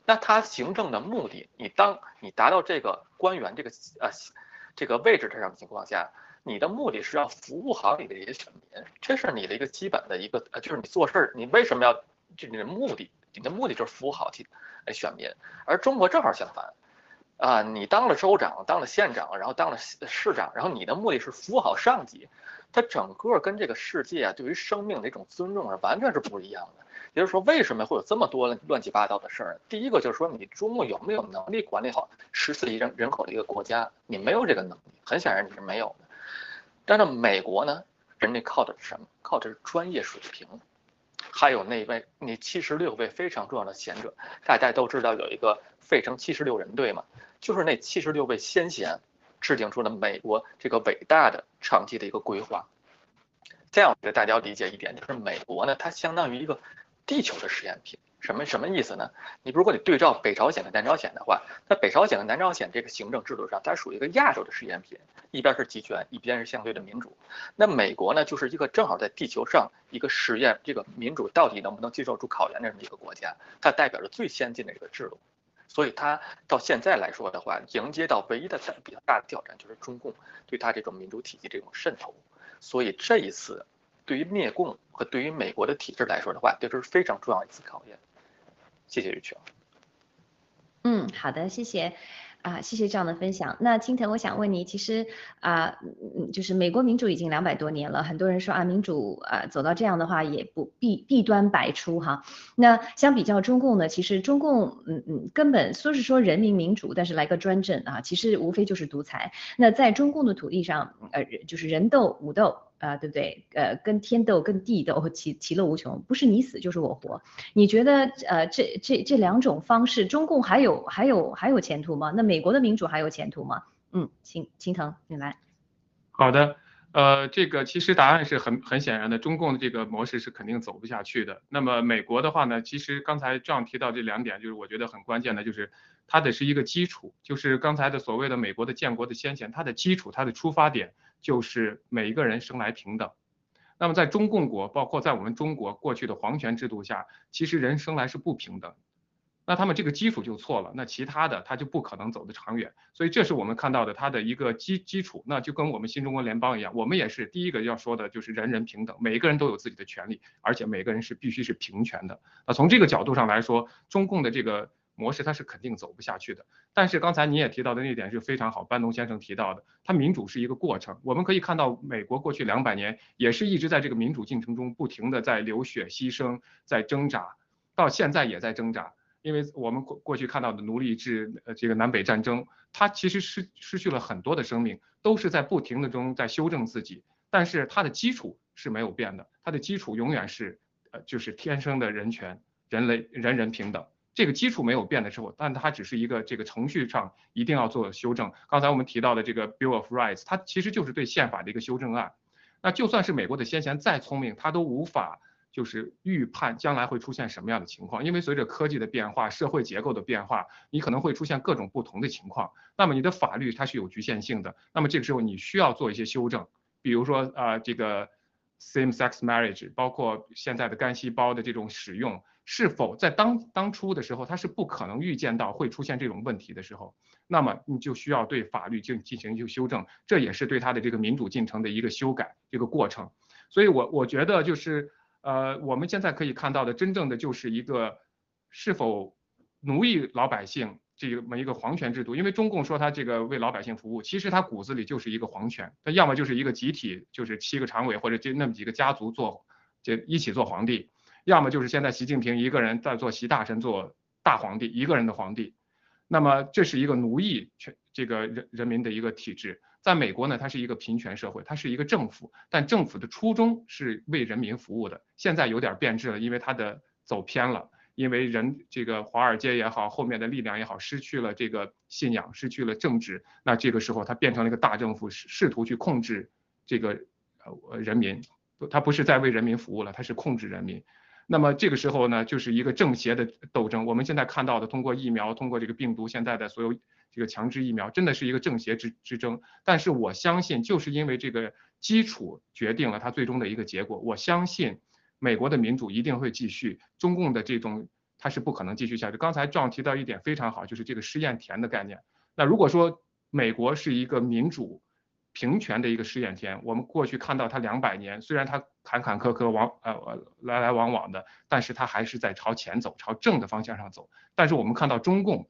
那他行政的目的，你当你达到这个官员这个呃这个位置上的情况下，你的目的是要服务好你的这些选民，这是你的一个基本的一个呃，就是你做事儿，你为什么要就你的目的？你的目的就是服务好其选民，而中国正好相反，啊，你当了州长，当了县长，然后当了市长，然后你的目的是服务好上级，它整个跟这个世界啊对于生命的一种尊重是完全是不一样的。也就是说，为什么会有这么多乱七八糟的事儿？第一个就是说，你中国有没有能力管理好十四亿人人口的一个国家？你没有这个能力，很显然你是没有的。但是美国呢，人家靠的是什么？靠的是专业水平。还有那位那七十六位非常重要的贤者，大家都知道有一个费城七十六人队嘛，就是那七十六位先贤制定出了美国这个伟大的长期的一个规划。这样我给大家要理解一点，就是美国呢，它相当于一个地球的实验品。什么什么意思呢？你如果你对照北朝鲜和南朝鲜的话，那北朝鲜和南朝鲜这个行政制度上，它属于一个亚洲的实验品，一边是集权，一边是相对的民主。那美国呢，就是一个正好在地球上一个实验这个民主到底能不能接受住考验的这么一个国家，它代表着最先进的一个制度。所以他到现在来说的话，迎接到唯一的比较大的挑战就是中共对他这种民主体系这种渗透。所以这一次，对于灭共和对于美国的体制来说的话，这是非常重要一次考验。谢谢玉泉。嗯，好的，谢谢啊，谢谢这样的分享。那青藤，我想问你，其实啊，就是美国民主已经两百多年了，很多人说啊，民主啊走到这样的话也不弊弊端百出哈。那相比较中共呢，其实中共嗯嗯根本说是说人民民主，但是来个专政啊，其实无非就是独裁。那在中共的土地上，呃，就是人斗武斗。啊，对不对？呃，跟天斗，跟地斗，其其乐无穷，不是你死就是我活。你觉得，呃，这这这两种方式，中共还有还有还有前途吗？那美国的民主还有前途吗？嗯，秦秦腾，你来。好的，呃，这个其实答案是很很显然的，中共的这个模式是肯定走不下去的。那么美国的话呢，其实刚才这样提到这两点，就是我觉得很关键的，就是它得是一个基础，就是刚才的所谓的美国的建国的先贤，它的基础，它的出发点。就是每一个人生来平等。那么在中共国，包括在我们中国过去的皇权制度下，其实人生来是不平等。那他们这个基础就错了，那其他的他就不可能走得长远。所以这是我们看到的他的一个基基础。那就跟我们新中国联邦一样，我们也是第一个要说的就是人人平等，每一个人都有自己的权利，而且每个人是必须是平权的。那从这个角度上来说，中共的这个。模式它是肯定走不下去的，但是刚才你也提到的那点是非常好，班农先生提到的，它民主是一个过程，我们可以看到美国过去两百年也是一直在这个民主进程中不停的在流血牺牲，在挣扎，到现在也在挣扎，因为我们过过去看到的奴隶制，呃这个南北战争，它其实失失去了很多的生命，都是在不停的中在修正自己，但是它的基础是没有变的，它的基础永远是呃就是天生的人权，人类人人平等。这个基础没有变的时候，但它只是一个这个程序上一定要做修正。刚才我们提到的这个 Bill of Rights，它其实就是对宪法的一个修正案。那就算是美国的先贤再聪明，他都无法就是预判将来会出现什么样的情况，因为随着科技的变化、社会结构的变化，你可能会出现各种不同的情况。那么你的法律它是有局限性的，那么这个时候你需要做一些修正，比如说啊这个 same-sex marriage，包括现在的干细胞的这种使用。是否在当当初的时候，他是不可能预见到会出现这种问题的时候，那么你就需要对法律进进行一个修正，这也是对他的这个民主进程的一个修改这个过程。所以，我我觉得就是呃，我们现在可以看到的，真正的就是一个是否奴役老百姓这么一个皇权制度。因为中共说他这个为老百姓服务，其实他骨子里就是一个皇权，他要么就是一个集体，就是七个常委或者就那么几个家族做，就一起做皇帝。要么就是现在习近平一个人在做习大臣做大皇帝，一个人的皇帝。那么这是一个奴役全这个人人民的一个体制。在美国呢，它是一个平权社会，它是一个政府，但政府的初衷是为人民服务的。现在有点变质了，因为它的走偏了，因为人这个华尔街也好，后面的力量也好，失去了这个信仰，失去了政治，那这个时候它变成了一个大政府，试试图去控制这个呃人民，不它不是在为人民服务了，它是控制人民。那么这个时候呢，就是一个正邪的斗争。我们现在看到的，通过疫苗，通过这个病毒，现在的所有这个强制疫苗，真的是一个正邪之之争。但是我相信，就是因为这个基础决定了它最终的一个结果。我相信美国的民主一定会继续，中共的这种它是不可能继续下去。刚才壮提到一点非常好，就是这个试验田的概念。那如果说美国是一个民主，平权的一个试验田，我们过去看到它两百年，虽然它坎坎坷坷往呃来来往往的，但是它还是在朝前走，朝正的方向上走。但是我们看到中共，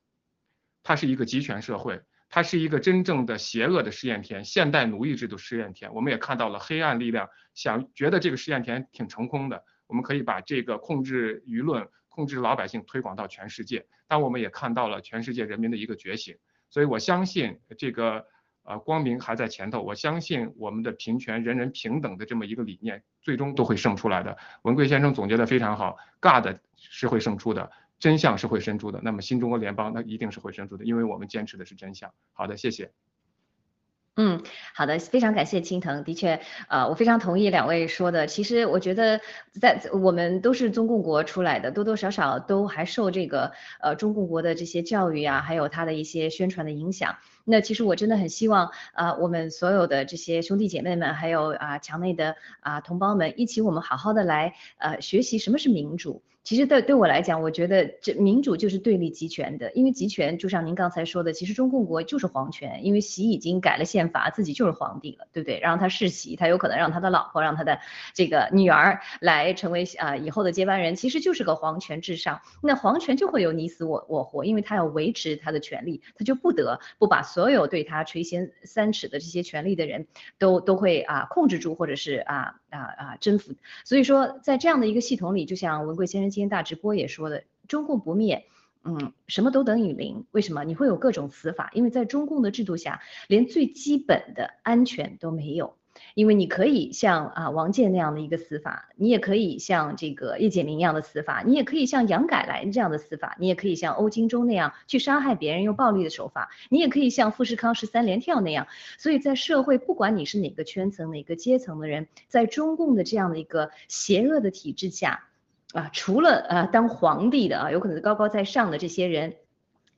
它是一个集权社会，它是一个真正的邪恶的试验田，现代奴役制度试验田。我们也看到了黑暗力量想觉得这个试验田挺成功的，我们可以把这个控制舆论、控制老百姓推广到全世界。但我们也看到了全世界人民的一个觉醒，所以我相信这个。啊，光明还在前头，我相信我们的平权、人人平等的这么一个理念，最终都会胜出来的。文贵先生总结的非常好，God 是会胜出的，真相是会胜出的。那么新中国联邦那一定是会胜出的，因为我们坚持的是真相。好的，谢谢。嗯，好的，非常感谢青藤。的确，呃，我非常同意两位说的。其实我觉得，在我们都是中共国出来的，多多少少都还受这个呃中共国的这些教育啊，还有他的一些宣传的影响。那其实我真的很希望，呃，我们所有的这些兄弟姐妹们，还有啊墙内的啊同胞们，一起我们好好的来呃学习什么是民主。其实对对我来讲，我觉得这民主就是对立集权的，因为集权就像您刚才说的，其实中共国就是皇权，因为习已经改了宪法，自己就是皇帝了，对不对？然后他世袭，他有可能让他的老婆、让他的这个女儿来成为啊以后的接班人，其实就是个皇权至上。那皇权就会有你死我我活，因为他要维持他的权利，他就不得不把所有对他垂涎三尺的这些权利的人都都会啊控制住，或者是啊啊啊征服。所以说，在这样的一个系统里，就像文贵先生。今天大直播也说的，中共不灭，嗯，什么都等于零。为什么？你会有各种死法，因为在中共的制度下，连最基本的安全都没有。因为你可以像啊王建那样的一个死法，你也可以像这个叶简明一样的死法，你也可以像杨改来这样的死法，你也可以像欧金忠那样去杀害别人用暴力的手法，你也可以像富士康十三连跳那样。所以在社会，不管你是哪个圈层、哪个阶层的人，在中共的这样的一个邪恶的体制下。啊，除了呃当皇帝的啊，有可能高高在上的这些人。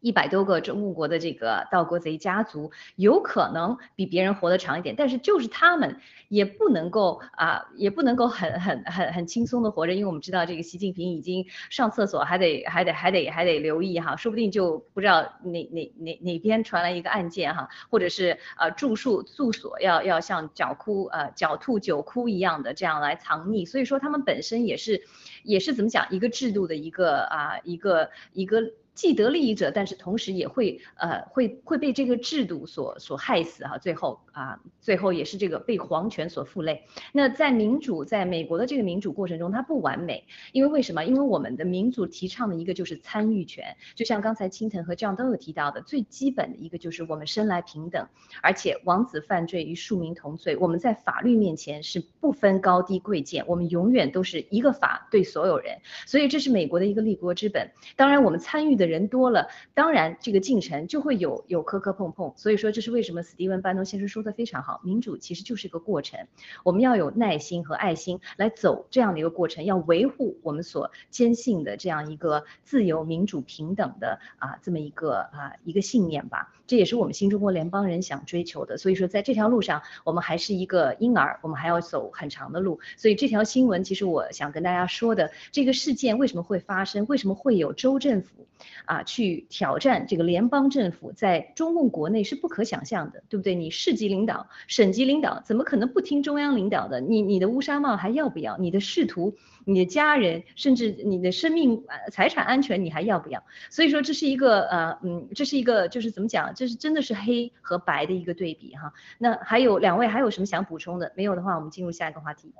一百多个中国的这个盗国贼家族，有可能比别人活得长一点，但是就是他们也不能够啊，也不能够很很很很轻松的活着，因为我们知道这个习近平已经上厕所还得还得还得还得留意哈，说不定就不知道哪哪哪哪边传来一个案件哈，或者是呃住宿住所要要像狡窟呃狡兔九窟一样的这样来藏匿，所以说他们本身也是也是怎么讲一个制度的一个啊一个一个。既得利益者，但是同时也会呃会会被这个制度所所害死哈，最后啊最后也是这个被皇权所负累。那在民主在美国的这个民主过程中，它不完美，因为为什么？因为我们的民主提倡的一个就是参与权，就像刚才青藤和这样都有提到的，最基本的一个就是我们生来平等，而且王子犯罪与庶民同罪，我们在法律面前是不分高低贵贱，我们永远都是一个法对所有人，所以这是美国的一个立国之本。当然，我们参与的。人多了，当然这个进程就会有有磕磕碰碰，所以说这是为什么史蒂文班农先生说的非常好，民主其实就是一个过程，我们要有耐心和爱心来走这样的一个过程，要维护我们所坚信的这样一个自由、民主、平等的啊这么一个啊一个信念吧，这也是我们新中国联邦人想追求的。所以说在这条路上，我们还是一个婴儿，我们还要走很长的路。所以这条新闻其实我想跟大家说的，这个事件为什么会发生，为什么会有州政府？啊，去挑战这个联邦政府，在中共国内是不可想象的，对不对？你市级领导、省级领导怎么可能不听中央领导的？你你的乌纱帽还要不要？你的仕途、你的家人，甚至你的生命、财产安全，你还要不要？所以说这是一个呃嗯，这是一个就是怎么讲？这是真的是黑和白的一个对比哈。那还有两位还有什么想补充的？没有的话，我们进入下一个话题。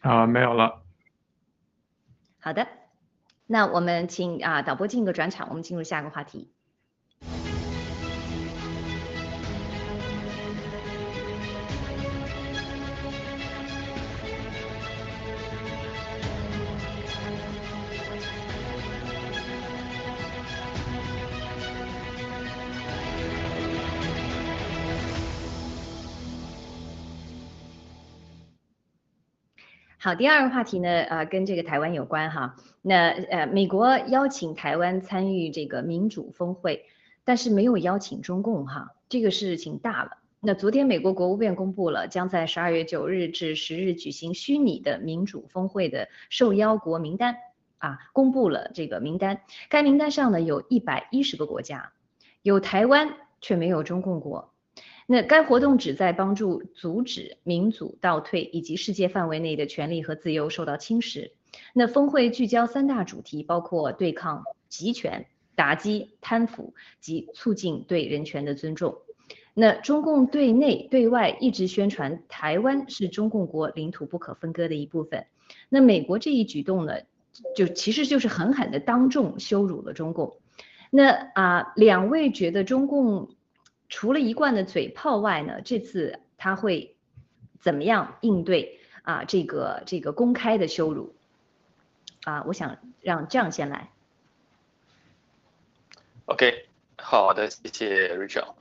啊，没有了。好的。那我们请啊导播进个转场，我们进入下一个话题。好，第二个话题呢，呃，跟这个台湾有关哈。那呃，美国邀请台湾参与这个民主峰会，但是没有邀请中共哈，这个事情大了。那昨天美国国务院公布了将在十二月九日至十日举行虚拟的民主峰会的受邀国名单啊，公布了这个名单。该名单上呢有一百一十个国家，有台湾却没有中共国。那该活动旨在帮助阻止民主倒退以及世界范围内的权利和自由受到侵蚀。那峰会聚焦三大主题，包括对抗集权、打击贪腐及促进对人权的尊重。那中共对内对外一直宣传台湾是中共国领土不可分割的一部分。那美国这一举动呢，就其实就是狠狠的当众羞辱了中共。那啊，两位觉得中共？除了一贯的嘴炮外呢，这次他会怎么样应对啊？这个这个公开的羞辱啊，我想让这样先来。OK，好的，谢谢 Rachel。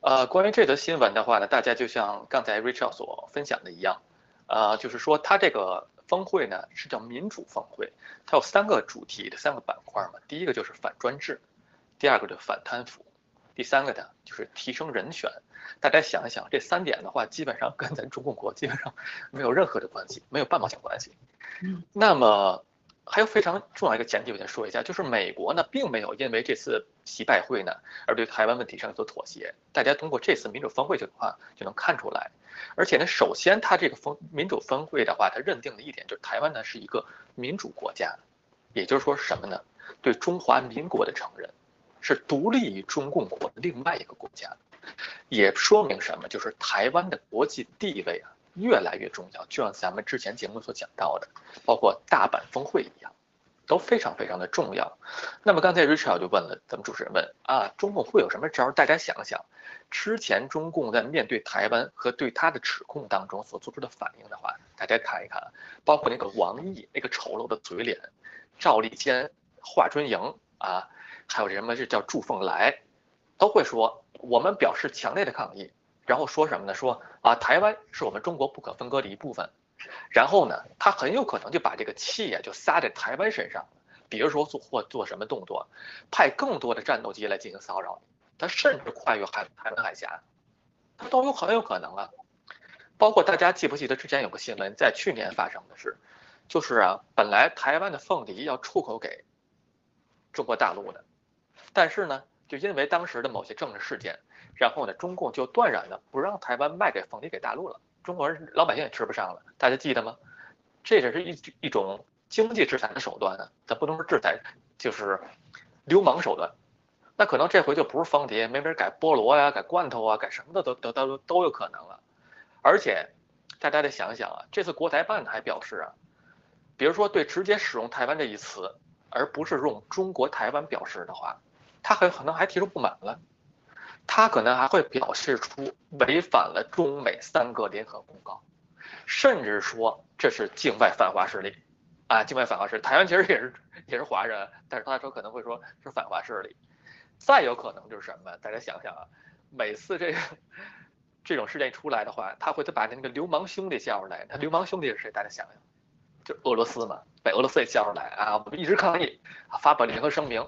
呃，关于这则新闻的话呢，大家就像刚才 Rachel 所分享的一样，呃，就是说他这个峰会呢是叫民主峰会，它有三个主题的三个板块嘛，第一个就是反专制，第二个就反贪腐。第三个呢，就是提升人权。大家想一想，这三点的话，基本上跟咱中共国基本上没有任何的关系，没有半毛钱关系。嗯。那么还有非常重要一个前提，我先说一下，就是美国呢，并没有因为这次习拜会呢，而对台湾问题上有所妥协。大家通过这次民主峰会的话，就能看出来。而且呢，首先它这个峰民主峰会的话，它认定的一点就是台湾呢是一个民主国家，也就是说什么呢？对中华民国的承认。是独立于中共国的另外一个国家，也说明什么？就是台湾的国际地位啊越来越重要。就像咱们之前节目所讲到的，包括大阪峰会一样，都非常非常的重要。那么刚才 Richard 就问了，咱们主持人问啊，中共会有什么招？大家想想，之前中共在面对台湾和对他的指控当中所做出的反应的话，大家看一看，包括那个王毅那个丑陋的嘴脸，赵立坚、华春莹啊。还有什么是叫祝凤来，都会说我们表示强烈的抗议，然后说什么呢？说啊，台湾是我们中国不可分割的一部分，然后呢，他很有可能就把这个气呀就撒在台湾身上，比如说做或做什么动作，派更多的战斗机来进行骚扰，他甚至跨越海台湾海峡，他都有很有可能啊。包括大家记不记得之前有个新闻，在去年发生的事，就是啊，本来台湾的凤梨要出口给中国大陆的。但是呢，就因为当时的某些政治事件，然后呢，中共就断然的不让台湾卖给凤梨给大陆了，中国人老百姓也吃不上了。大家记得吗？这只是一一种经济制裁的手段呢，咱不能说制裁，就是流氓手段。那可能这回就不是凤梨，没准改菠萝呀，改罐头啊，改什么的都都都都有可能了。而且大家得想想啊，这次国台办还表示啊，比如说对直接使用台湾这一词，而不是用中国台湾表示的话。他很可能还提出不满了，他可能还会表示出违反了中美三个联合公告，甚至说这是境外反华势力，啊，境外反华势力，台湾其实也是也是华人，但是他说可能会说是反华势力，再有可能就是什么？大家想想啊，每次这个这种事件出来的话，他会他把那个流氓兄弟叫出来，他流氓兄弟是谁？大家想想，就俄罗斯嘛，把俄罗斯也叫出来啊，我们一直抗议，发表联合声明。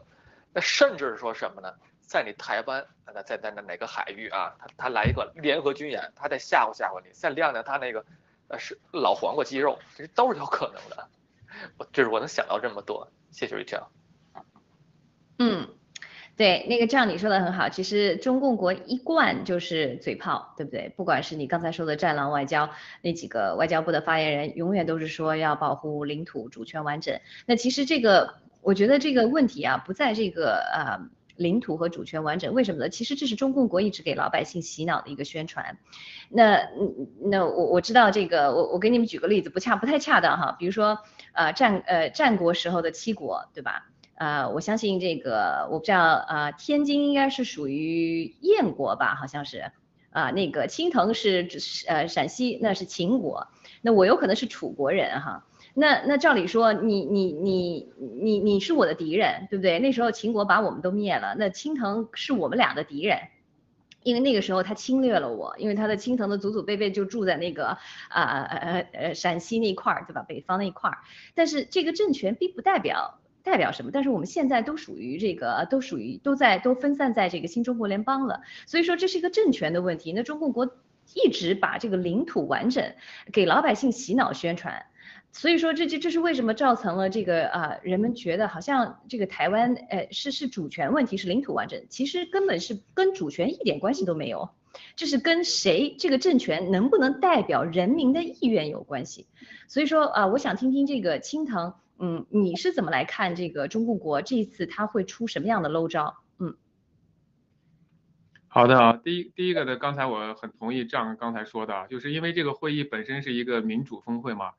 那甚至是说什么呢？在你台湾，那在在那哪个海域啊？他他来一个联合军演，他在吓唬吓唬你，再亮亮他那个呃是老黄瓜鸡肉，这都是有可能的。我就是我能想到这么多。谢谢瑞秋。嗯，对，那个这样你说的很好。其实中共国一贯就是嘴炮，对不对？不管是你刚才说的战狼外交，那几个外交部的发言人永远都是说要保护领土主权完整。那其实这个。我觉得这个问题啊，不在这个呃领土和主权完整。为什么呢？其实这是中共国一直给老百姓洗脑的一个宣传。那那我我知道这个，我我给你们举个例子，不恰不太恰当哈。比如说呃战呃战国时候的七国，对吧？呃，我相信这个我不知道啊，天津应该是属于燕国吧？好像是啊，那个青藤是呃陕西，那是秦国。那我有可能是楚国人哈。那那照理说，你你你你你是我的敌人，对不对？那时候秦国把我们都灭了，那青藤是我们俩的敌人，因为那个时候他侵略了我，因为他的青藤的祖祖辈辈就住在那个啊呃呃陕西那块儿，对吧？北方那一块儿。但是这个政权并不代表代表什么，但是我们现在都属于这个，都属于都在都分散在这个新中国联邦了，所以说这是一个政权的问题。那中共国一直把这个领土完整给老百姓洗脑宣传。所以说，这这这是为什么造成了这个啊？人们觉得好像这个台湾，呃，是是主权问题，是领土完整，其实根本是跟主权一点关系都没有，这是跟谁这个政权能不能代表人民的意愿有关系。所以说啊，我想听听这个青藤，嗯，你是怎么来看这个中共国这一次他会出什么样的 low 招？嗯，好的啊，第一第一个呢，刚才我很同意张刚才说的，就是因为这个会议本身是一个民主峰会嘛。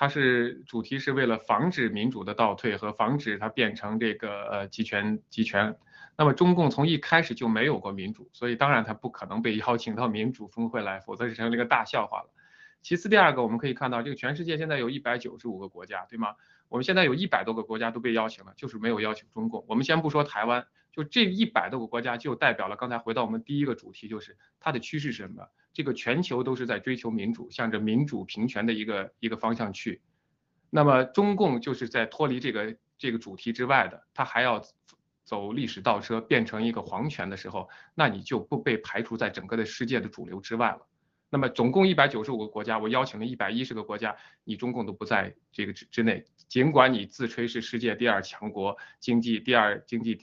它是主题是为了防止民主的倒退和防止它变成这个呃集权集权。那么中共从一开始就没有过民主，所以当然它不可能被邀请到民主峰会来，否则是成了一个大笑话了。其次，第二个我们可以看到，这个全世界现在有一百九十五个国家，对吗？我们现在有一百多个国家都被邀请了，就是没有邀请中共。我们先不说台湾，就这一百多个国家就代表了刚才回到我们第一个主题，就是它的趋势是什么？这个全球都是在追求民主，向着民主平权的一个一个方向去。那么中共就是在脱离这个这个主题之外的，他还要走历史倒车，变成一个皇权的时候，那你就不被排除在整个的世界的主流之外了。那么总共一百九十五个国家，我邀请了一百一十个国家，你中共都不在这个之之内，尽管你自吹是世界第二强国，经济第二经济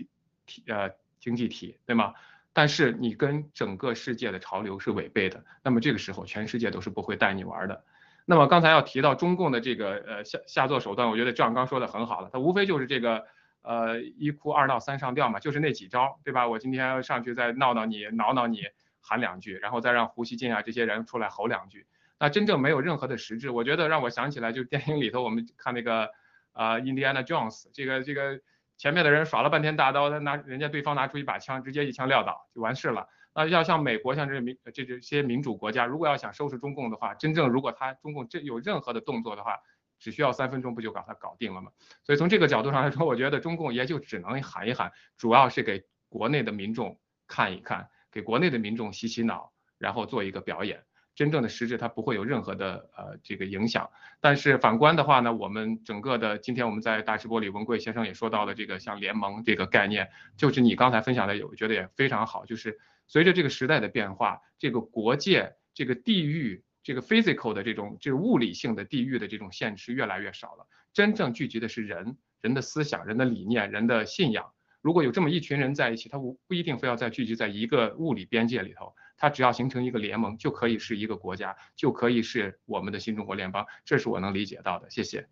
体呃经济体，对吗？但是你跟整个世界的潮流是违背的，那么这个时候全世界都是不会带你玩的。那么刚才要提到中共的这个呃下下作手段，我觉得赵刚说的很好了，他无非就是这个呃一哭二闹三上吊嘛，就是那几招，对吧？我今天上去再闹闹你，挠挠你，喊两句，然后再让胡锡进啊这些人出来吼两句，那真正没有任何的实质。我觉得让我想起来就电影里头我们看那个呃 Indiana Jones，这个这个。前面的人耍了半天大刀，他拿人家对方拿出一把枪，直接一枪撂倒就完事了。那要像美国像这民这这些民主国家，如果要想收拾中共的话，真正如果他中共这有任何的动作的话，只需要三分钟不就把他搞定了吗？所以从这个角度上来说，我觉得中共也就只能喊一喊，主要是给国内的民众看一看，给国内的民众洗洗脑，然后做一个表演。真正的实质它不会有任何的呃这个影响，但是反观的话呢，我们整个的今天我们在大直播里，文贵先生也说到了这个像联盟这个概念，就是你刚才分享的，我觉得也非常好，就是随着这个时代的变化，这个国界、这个地域、这个 physical 的这种这个物理性的地域的这种限制越来越少了，真正聚集的是人、人的思想、人的理念、人的信仰。如果有这么一群人在一起，他不不一定非要再聚集在一个物理边界里头。它只要形成一个联盟，就可以是一个国家，就可以是我们的新中国联邦，这是我能理解到的。谢谢。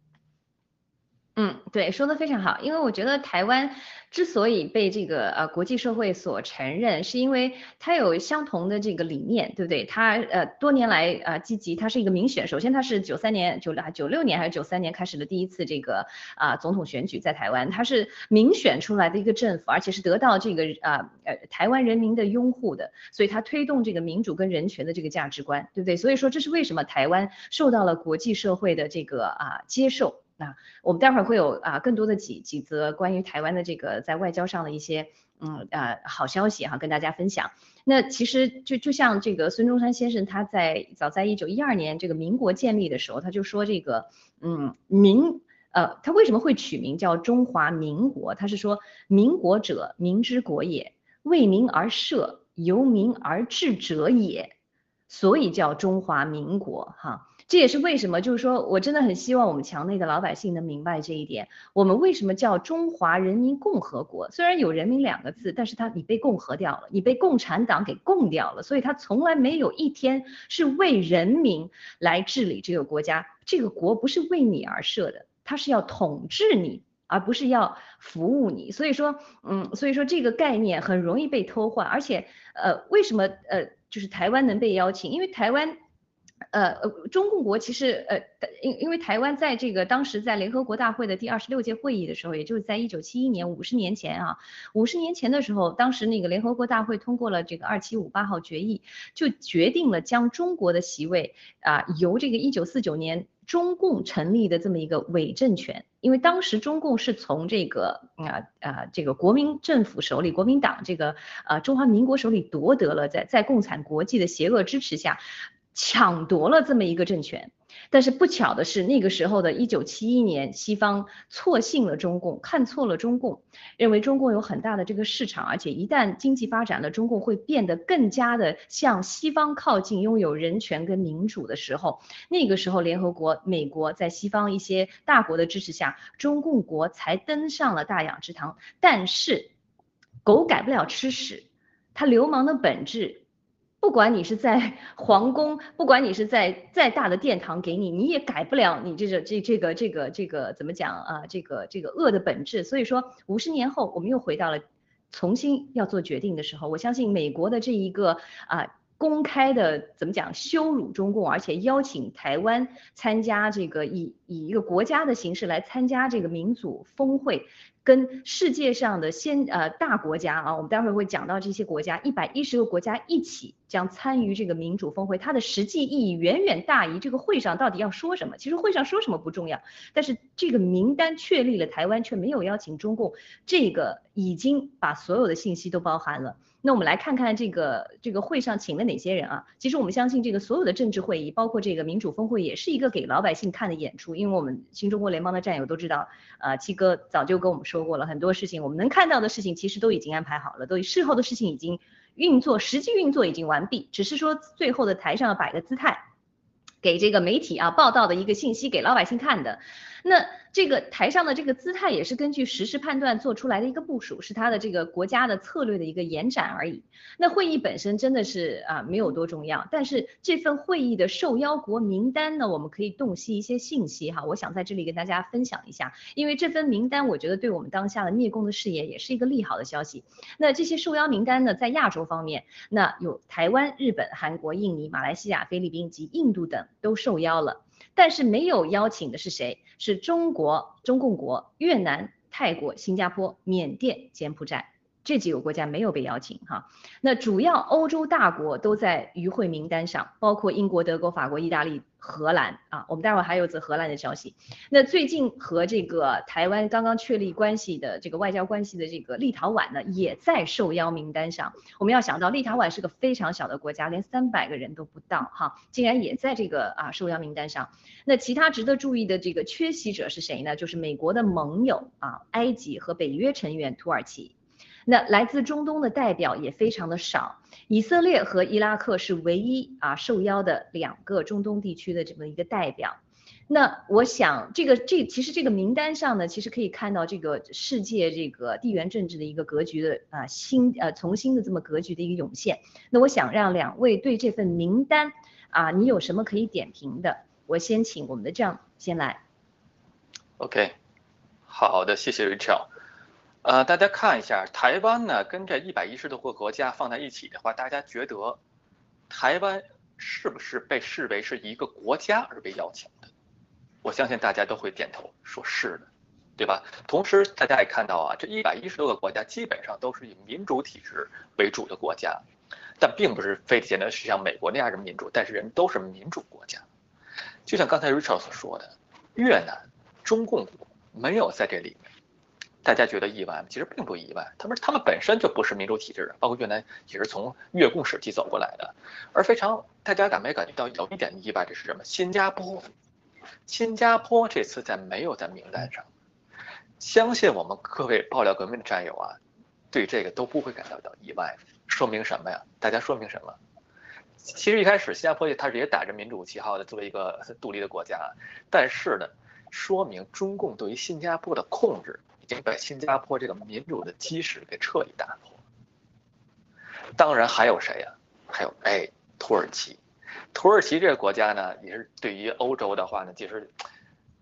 嗯，对，说的非常好。因为我觉得台湾之所以被这个呃国际社会所承认，是因为它有相同的这个理念，对不对？它呃多年来呃积极，它是一个民选。首先，它是九三年九九六年还是九三年开始的第一次这个啊总统选举在台湾，它是民选出来的一个政府，而且是得到这个啊呃台湾人民的拥护的，所以它推动这个民主跟人权的这个价值观，对不对？所以说这是为什么台湾受到了国际社会的这个啊接受。那我们待会儿会有啊更多的几几则关于台湾的这个在外交上的一些嗯啊好消息哈跟大家分享。那其实就就像这个孙中山先生他在早在一九一二年这个民国建立的时候他就说这个嗯民呃他为什么会取名叫中华民国？他是说民国者民之国也，为民而设，由民而治者也，所以叫中华民国哈。这也是为什么，就是说我真的很希望我们墙内的老百姓能明白这一点。我们为什么叫中华人民共和国？虽然有“人民”两个字，但是它你被共和掉了，你被共产党给共掉了，所以它从来没有一天是为人民来治理这个国家。这个国不是为你而设的，它是要统治你。而不是要服务你。所以说，嗯，所以说这个概念很容易被偷换，而且，呃，为什么呃，就是台湾能被邀请？因为台湾。呃呃，中共国其实呃，因因为台湾在这个当时在联合国大会的第二十六届会议的时候，也就是在一九七一年五十年前啊，五十年前的时候，当时那个联合国大会通过了这个二七五八号决议，就决定了将中国的席位啊由这个一九四九年中共成立的这么一个伪政权，因为当时中共是从这个啊啊这个国民政府手里，国民党这个呃中华民国手里夺得了在在共产国际的邪恶支持下。抢夺了这么一个政权，但是不巧的是，那个时候的一九七一年，西方错信了中共，看错了中共，认为中共有很大的这个市场，而且一旦经济发展了，中共会变得更加的向西方靠近，拥有人权跟民主的时候，那个时候，联合国、美国在西方一些大国的支持下，中共国才登上了大雅之堂。但是，狗改不了吃屎，它流氓的本质。不管你是在 皇宫，不管你是在再大的殿堂给你，你也改不了你这个这这个这个这个怎么讲啊？这个这个恶的本质。所以说，五十年后我们又回到了重新要做决定的时候。我相信美国的这一个啊公开的怎么讲羞辱中共，而且邀请台湾参加这个以以一个国家的形式来参加这个民主峰会。跟世界上的先呃大国家啊，我们待会儿会讲到这些国家，一百一十个国家一起将参与这个民主峰会，它的实际意义远远大于这个会上到底要说什么。其实会上说什么不重要，但是这个名单确立了台湾却没有邀请中共，这个已经把所有的信息都包含了。那我们来看看这个这个会上请了哪些人啊？其实我们相信这个所有的政治会议，包括这个民主峰会，也是一个给老百姓看的演出。因为我们新中国联邦的战友都知道，呃，七哥早就跟我们说说过了，很多事情我们能看到的事情，其实都已经安排好了，都事后的事情已经运作，实际运作已经完毕，只是说最后的台上要摆个姿态，给这个媒体啊报道的一个信息给老百姓看的。那这个台上的这个姿态也是根据实时判断做出来的一个部署，是他的这个国家的策略的一个延展而已。那会议本身真的是啊没有多重要，但是这份会议的受邀国名单呢，我们可以洞悉一些信息哈。我想在这里跟大家分享一下，因为这份名单我觉得对我们当下的灭共的事业也是一个利好的消息。那这些受邀名单呢，在亚洲方面，那有台湾、日本、韩国、印尼、马来西亚、菲律宾及印度等都受邀了。但是没有邀请的是谁？是中国、中共国、越南、泰国、新加坡、缅甸、柬埔寨这几个国家没有被邀请哈。那主要欧洲大国都在与会名单上，包括英国、德国、法国、意大利。荷兰啊，我们待会儿还有则荷兰的消息。那最近和这个台湾刚刚确立关系的这个外交关系的这个立陶宛呢，也在受邀名单上。我们要想到立陶宛是个非常小的国家，连三百个人都不到哈，竟然也在这个啊受邀名单上。那其他值得注意的这个缺席者是谁呢？就是美国的盟友啊，埃及和北约成员土耳其。那来自中东的代表也非常的少，以色列和伊拉克是唯一啊受邀的两个中东地区的这么一个代表。那我想这个这其实这个名单上呢，其实可以看到这个世界这个地缘政治的一个格局的啊新呃重新的这么格局的一个涌现。那我想让两位对这份名单啊，你有什么可以点评的？我先请我们的这样先来。OK，好的，谢谢 Rachel。呃，大家看一下，台湾呢跟这一百一十多个国家放在一起的话，大家觉得台湾是不是被视为是一个国家而被邀请的？我相信大家都会点头说是的，对吧？同时大家也看到啊，这一百一十多个国家基本上都是以民主体制为主的国家，但并不是非得现在是像美国那样的民主，但是人都是民主国家。就像刚才 Richard 所说的，越南、中共没有在这里面。大家觉得意外吗？其实并不意外，他们他们本身就不是民主体制的，包括越南也是从越共时期走过来的。而非常大家感没感觉到有一点意外的是什么？新加坡，新加坡这次在没有在名单上。相信我们各位爆料革命的战友啊，对这个都不会感到到意外。说明什么呀？大家说明什么？其实一开始新加坡它是也打着民主旗号的，作为一个独立的国家，但是呢，说明中共对于新加坡的控制。已经被新加坡这个民主的基石给彻底打破。当然还有谁呀？还有哎，土耳其。土耳其这个国家呢，也是对于欧洲的话呢，其实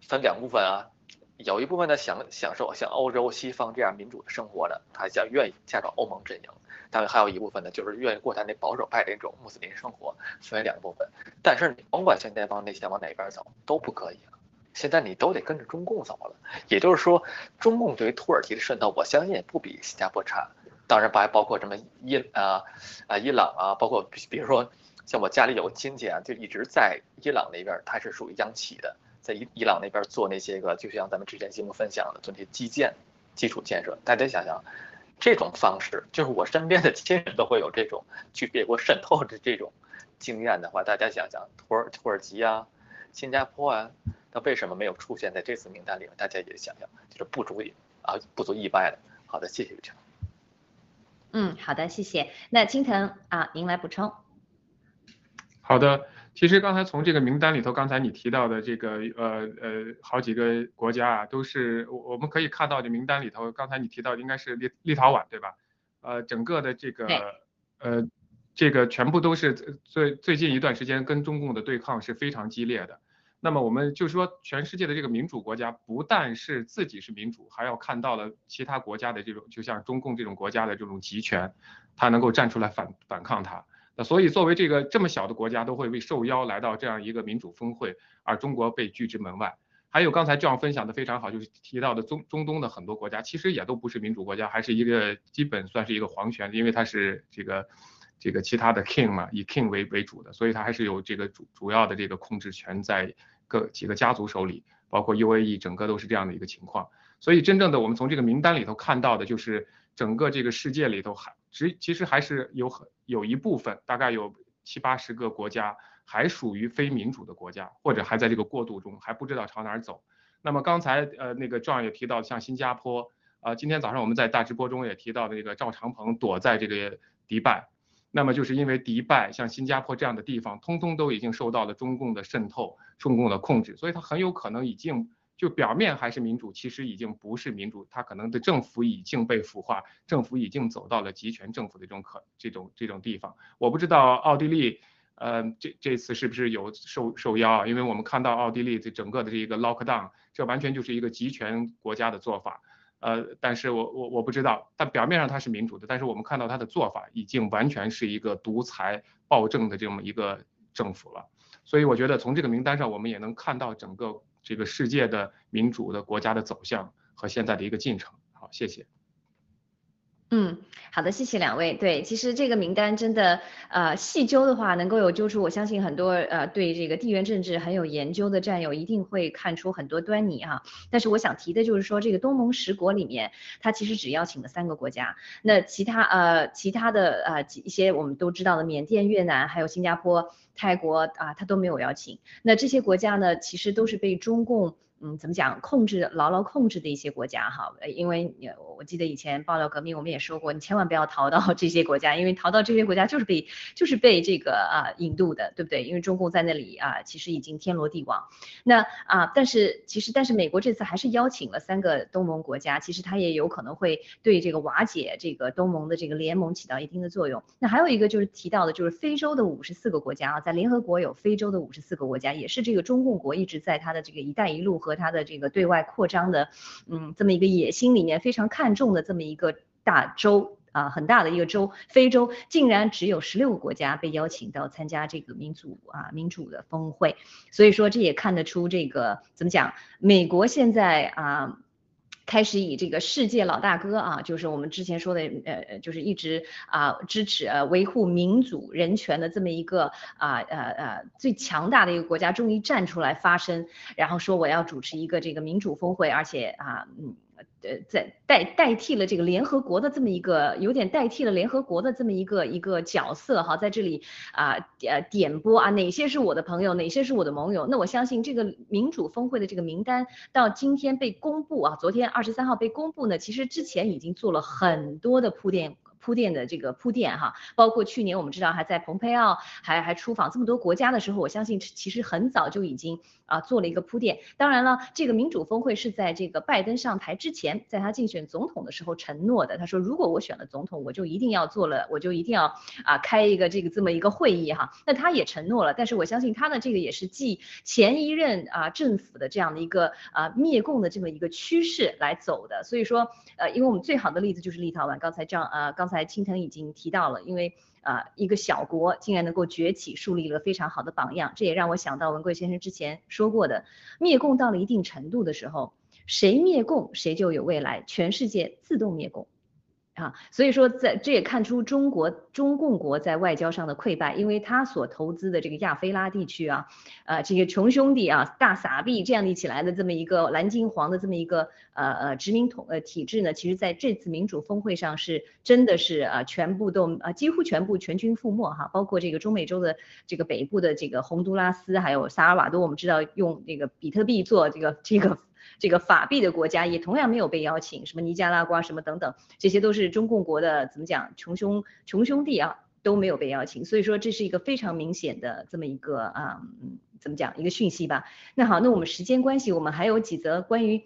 分两部分啊，有一部分呢想享受像欧洲西方这样民主的生活的，他想愿意加入欧盟阵营。当然还有一部分呢，就是愿意过他那保守派的那种穆斯林生活，分为两部分。但是你甭管现在往那些往哪边走都不可以，现在你都得跟着中共走了。也就是说，中共对于土耳其的渗透，我相信也不比新加坡差。当然还包括什么伊啊啊伊朗啊，包括比如说像我家里有亲戚啊，就一直在伊朗那边，他是属于央企的，在伊伊朗那边做那些个，就像咱们之前节目分享的做那些基建基础建设。大家想想。这种方式，就是我身边的亲人都会有这种去别国渗透的这种经验的话，大家想想，土耳土耳其啊、新加坡啊，那为什么没有出现在这次名单里面？大家也想想，就是不足以啊，不足意外的。好的，谢谢刘强。嗯，好的，谢谢。那青藤啊，您来补充。好的。其实刚才从这个名单里头，刚才你提到的这个呃呃好几个国家啊，都是我我们可以看到的名单里头，刚才你提到应该是立立陶宛对吧？呃，整个的这个呃这个全部都是最最近一段时间跟中共的对抗是非常激烈的。那么我们就说全世界的这个民主国家，不但是自己是民主，还要看到了其他国家的这种，就像中共这种国家的这种集权，他能够站出来反反抗他。那所以，作为这个这么小的国家，都会被受邀来到这样一个民主峰会，而中国被拒之门外。还有刚才这样分享的非常好，就是提到的中中东的很多国家，其实也都不是民主国家，还是一个基本算是一个皇权，因为它是这个这个其他的 king 嘛，以 king 为为主的，所以它还是有这个主主要的这个控制权在几个家族手里，包括 UAE 整个都是这样的一个情况。所以真正的我们从这个名单里头看到的，就是整个这个世界里头还。其其实还是有很有一部分，大概有七八十个国家还属于非民主的国家，或者还在这个过渡中，还不知道朝哪儿走。那么刚才呃那个壮也提到，像新加坡，呃今天早上我们在大直播中也提到的这个赵长鹏躲在这个迪拜，那么就是因为迪拜像新加坡这样的地方，通通都已经受到了中共的渗透、中共的控制，所以他很有可能已经。就表面还是民主，其实已经不是民主，它可能的政府已经被腐化，政府已经走到了集权政府的这种可这种这种地方。我不知道奥地利，呃，这这次是不是有受受邀啊？因为我们看到奥地利这整个的这一个 lockdown，这完全就是一个集权国家的做法。呃，但是我我我不知道，但表面上它是民主的，但是我们看到它的做法已经完全是一个独裁暴政的这么一个政府了。所以我觉得从这个名单上，我们也能看到整个。这个世界的民主的国家的走向和现在的一个进程，好，谢谢。嗯，好的，谢谢两位。对，其实这个名单真的，呃，细究的话，能够有揪出，我相信很多呃对这个地缘政治很有研究的战友一定会看出很多端倪哈。但是我想提的就是说，这个东盟十国里面，它其实只邀请了三个国家，那其他呃其他的呃一些我们都知道的缅甸、越南还有新加坡。泰国啊，他都没有邀请。那这些国家呢，其实都是被中共。嗯，怎么讲？控制牢牢控制的一些国家哈，因为我记得以前爆料革命，我们也说过，你千万不要逃到这些国家，因为逃到这些国家就是被就是被这个啊引渡的，对不对？因为中共在那里啊，其实已经天罗地网。那啊，但是其实但是美国这次还是邀请了三个东盟国家，其实它也有可能会对这个瓦解这个东盟的这个联盟起到一定的作用。那还有一个就是提到的，就是非洲的五十四个国家啊，在联合国有非洲的五十四个国家，也是这个中共国一直在它的这个“一带一路”和他的这个对外扩张的，嗯，这么一个野心里面非常看重的这么一个大洲啊，很大的一个洲，非洲竟然只有十六个国家被邀请到参加这个民主啊民主的峰会，所以说这也看得出这个怎么讲，美国现在啊。开始以这个世界老大哥啊，就是我们之前说的，呃，就是一直啊支持维护民主人权的这么一个啊呃呃最强大的一个国家，终于站出来发声，然后说我要主持一个这个民主峰会，而且啊嗯。呃，在代代替了这个联合国的这么一个，有点代替了联合国的这么一个一个角色哈，在这里啊点点播啊，哪些是我的朋友，哪些是我的盟友？那我相信这个民主峰会的这个名单到今天被公布啊，昨天二十三号被公布呢，其实之前已经做了很多的铺垫。铺垫的这个铺垫哈，包括去年我们知道还在蓬佩奥还还出访这么多国家的时候，我相信其实很早就已经啊做了一个铺垫。当然了，这个民主峰会是在这个拜登上台之前，在他竞选总统的时候承诺的。他说如果我选了总统，我就一定要做了，我就一定要啊开一个这个这么一个会议哈。那他也承诺了，但是我相信他的这个也是继前一任啊政府的这样的一个啊灭共的这么一个趋势来走的。所以说呃，因为我们最好的例子就是立陶宛，刚才这样啊刚才。刚才青藤已经提到了，因为啊一个小国竟然能够崛起，树立了非常好的榜样，这也让我想到文贵先生之前说过的，灭共到了一定程度的时候，谁灭共谁就有未来，全世界自动灭共。啊，所以说在这也看出中国中共国在外交上的溃败，因为他所投资的这个亚非拉地区啊，呃，这个穷兄弟啊，大撒币建立起来的这么一个蓝金黄的这么一个呃呃殖民统呃体制呢，其实在这次民主峰会上是真的是啊全部都啊几乎全部全军覆没哈，包括这个中美洲的这个北部的这个洪都拉斯还有萨尔瓦多，我们知道用这个比特币做这个这个。这个法币的国家也同样没有被邀请，什么尼加拉瓜什么等等，这些都是中共国的怎么讲穷兄穷兄弟啊都没有被邀请，所以说这是一个非常明显的这么一个啊怎么讲一个讯息吧。那好，那我们时间关系，我们还有几则关于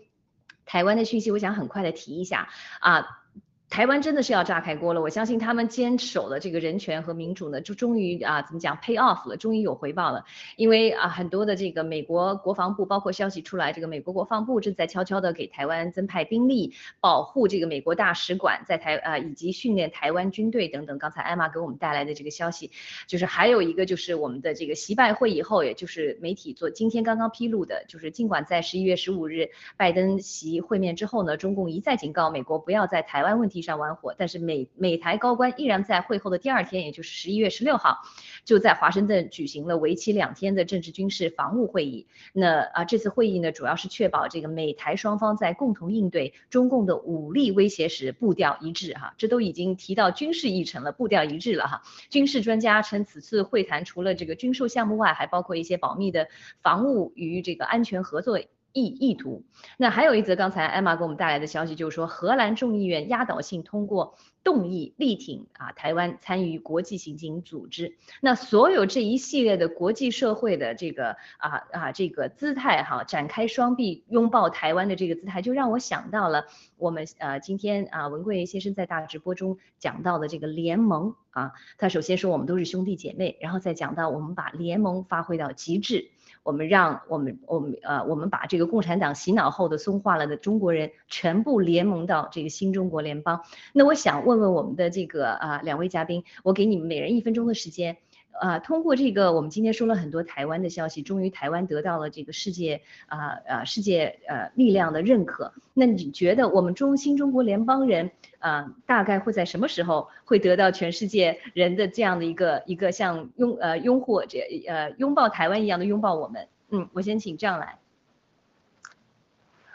台湾的讯息，我想很快的提一下啊。台湾真的是要炸开锅了，我相信他们坚守的这个人权和民主呢，就终于啊怎么讲 pay off 了，终于有回报了。因为啊很多的这个美国国防部，包括消息出来，这个美国国防部正在悄悄的给台湾增派兵力，保护这个美国大使馆在台啊以及训练台湾军队等等。刚才艾玛给我们带来的这个消息，就是还有一个就是我们的这个习拜会以后，也就是媒体做今天刚刚披露的，就是尽管在十一月十五日拜登习会面之后呢，中共一再警告美国不要在台湾问题。地上玩火，但是美美台高官依然在会后的第二天，也就是十一月十六号，就在华盛顿举行了为期两天的政治军事防务会议。那啊，这次会议呢，主要是确保这个美台双方在共同应对中共的武力威胁时步调一致。哈，这都已经提到军事议程了，步调一致了哈。军事专家称，此次会谈除了这个军售项目外，还包括一些保密的防务与这个安全合作。意意图，那还有一则，刚才艾玛给我们带来的消息，就是说荷兰众议院压倒性通过动议力挺啊台湾参与国际刑警组织。那所有这一系列的国际社会的这个啊啊这个姿态哈，展开双臂拥抱台湾的这个姿态，就让我想到了我们呃今天啊文贵先生在大直播中讲到的这个联盟啊，他首先说我们都是兄弟姐妹，然后再讲到我们把联盟发挥到极致。我们让我们我们呃，我们把这个共产党洗脑后的松化了的中国人全部联盟到这个新中国联邦。那我想问问我们的这个啊两位嘉宾，我给你们每人一分钟的时间。啊，通过这个，我们今天说了很多台湾的消息，终于台湾得到了这个世界啊啊世界呃力量的认可。那你觉得我们中新中国联邦人啊，大概会在什么时候会得到全世界人的这样的一个一个像拥呃拥护这呃拥抱台湾一样的拥抱我们？嗯，我先请这样来。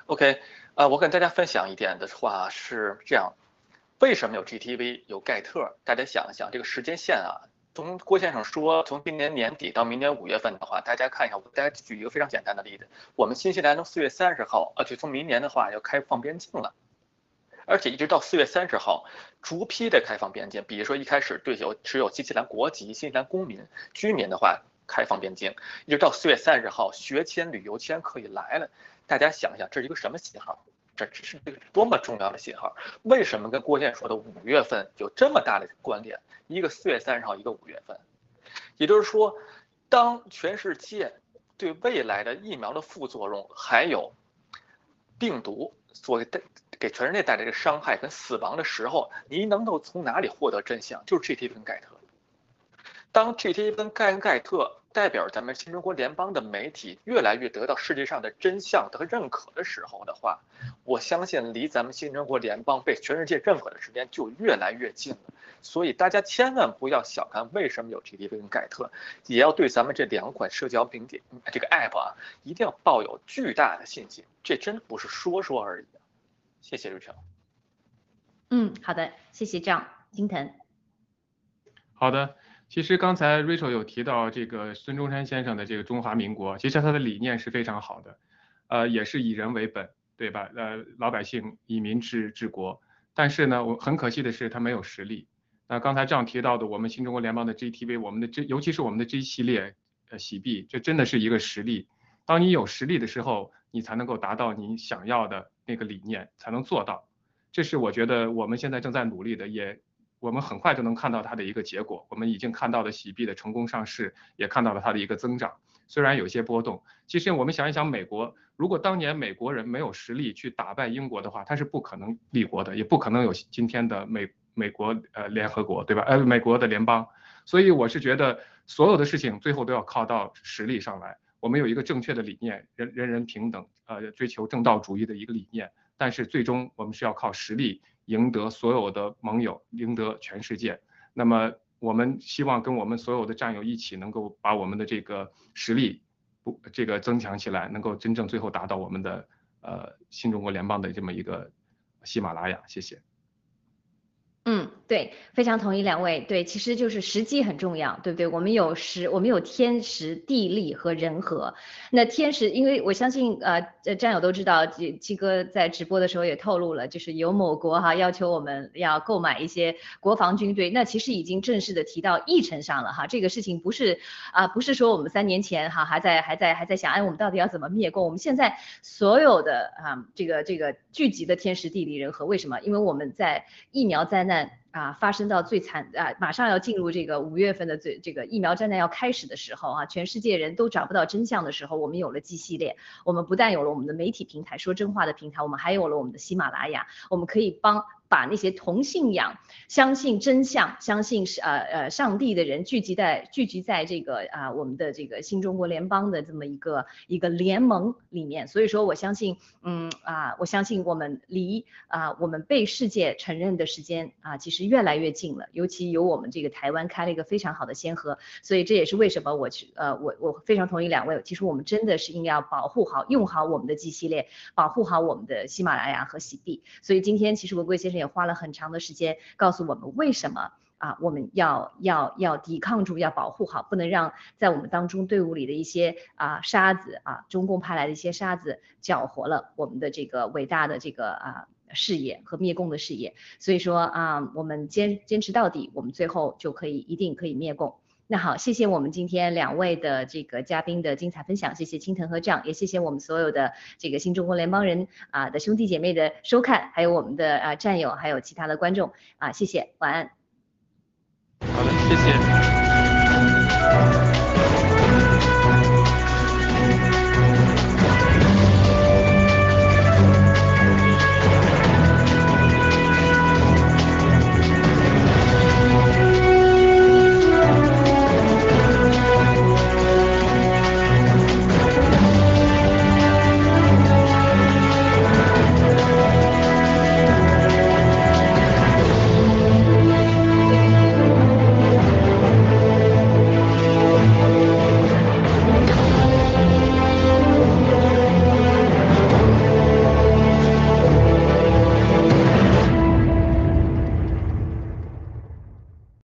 OK，呃，我跟大家分享一点的话是这样，为什么有 GTV 有盖特？大家想一想这个时间线啊。从郭先生说，从今年年底到明年五月份的话，大家看一下，我给大家举一个非常简单的例子，我们新西兰从四月三十号，而且从明年的话要开放边境了，而且一直到四月三十号，逐批的开放边境，比如说一开始对有持有新西兰国籍、新西兰公民、居民的话开放边境，一直到四月三十号，学签、旅游签可以来了，大家想一想这是一个什么信号？这是这个多么重要的信号？为什么跟郭健说的五月份有这么大的关联？一个四月三十号，一个五月份，也就是说，当全世界对未来的疫苗的副作用还有病毒所带给全世界带来的伤害跟死亡的时候，你能够从哪里获得真相？就是 G T 跟盖特。当 G T 跟盖恩盖特。代表咱们新中国联邦的媒体越来越得到世界上的真相和认可的时候的话，我相信离咱们新中国联邦被全世界认可的时间就越来越近了。所以大家千万不要小看为什么有 GTV 跟盖特，也要对咱们这两款社交平点这个 app 啊，一定要抱有巨大的信心。这真不是说说而已。谢谢瑞成。嗯，好的，谢谢张金腾。好的。其实刚才 Rachel 有提到这个孙中山先生的这个中华民国，其实他的理念是非常好的，呃，也是以人为本，对吧？呃，老百姓以民治治国。但是呢，我很可惜的是他没有实力，那刚才这样提到的，我们新中国联邦的 GTV，我们的 G，尤其是我们的 G 系列呃洗币，这真的是一个实力。当你有实力的时候，你才能够达到你想要的那个理念，才能做到。这是我觉得我们现在正在努力的，也我们很快就能看到它的一个结果。我们已经看到了喜币的成功上市，也看到了它的一个增长，虽然有些波动。其实我们想一想，美国如果当年美国人没有实力去打败英国的话，他是不可能立国的，也不可能有今天的美美国呃联合国，对吧？呃，美国的联邦。所以我是觉得所有的事情最后都要靠到实力上来。我们有一个正确的理念，人人人平等，呃，追求正道主义的一个理念。但是最终我们是要靠实力赢得所有的盟友，赢得全世界。那么我们希望跟我们所有的战友一起，能够把我们的这个实力不这个增强起来，能够真正最后达到我们的呃新中国联邦的这么一个喜马拉雅。谢谢。嗯，对，非常同意两位。对，其实就是时机很重要，对不对？我们有时，我们有天时、地利和人和。那天时，因为我相信，呃，战友都知道，七七哥在直播的时候也透露了，就是有某国哈要求我们要购买一些国防军队，那其实已经正式的提到议程上了哈。这个事情不是啊，不是说我们三年前哈还在还在还在想，哎，我们到底要怎么灭共？我们现在所有的啊，这个这个聚集的天时地利人和，为什么？因为我们在疫苗灾难。that 啊，发生到最惨啊，马上要进入这个五月份的最这个疫苗灾难要开始的时候啊，全世界人都找不到真相的时候，我们有了 G 系列，我们不但有了我们的媒体平台说真话的平台，我们还有了我们的喜马拉雅，我们可以帮。把那些同信仰、相信真相、相信是呃呃上帝的人聚集在聚集在这个啊我们的这个新中国联邦的这么一个一个联盟里面，所以说我相信，嗯啊，我相信我们离啊我们被世界承认的时间啊其实越来越近了，尤其有我们这个台湾开了一个非常好的先河，所以这也是为什么我去呃我我非常同意两位，其实我们真的是应该要保护好用好我们的 G 系列，保护好我们的喜马拉雅和喜币，所以今天其实文贵先生。也花了很长的时间告诉我们为什么啊，我们要要要抵抗住，要保护好，不能让在我们当中队伍里的一些啊沙子啊，中共派来的一些沙子搅和了我们的这个伟大的这个啊事业和灭共的事业。所以说啊，我们坚坚持到底，我们最后就可以一定可以灭共。那好，谢谢我们今天两位的这个嘉宾的精彩分享，谢谢青藤和丈，也谢谢我们所有的这个新中国联邦人啊的兄弟姐妹的收看，还有我们的啊战友，还有其他的观众啊，谢谢，晚安。好的，谢谢。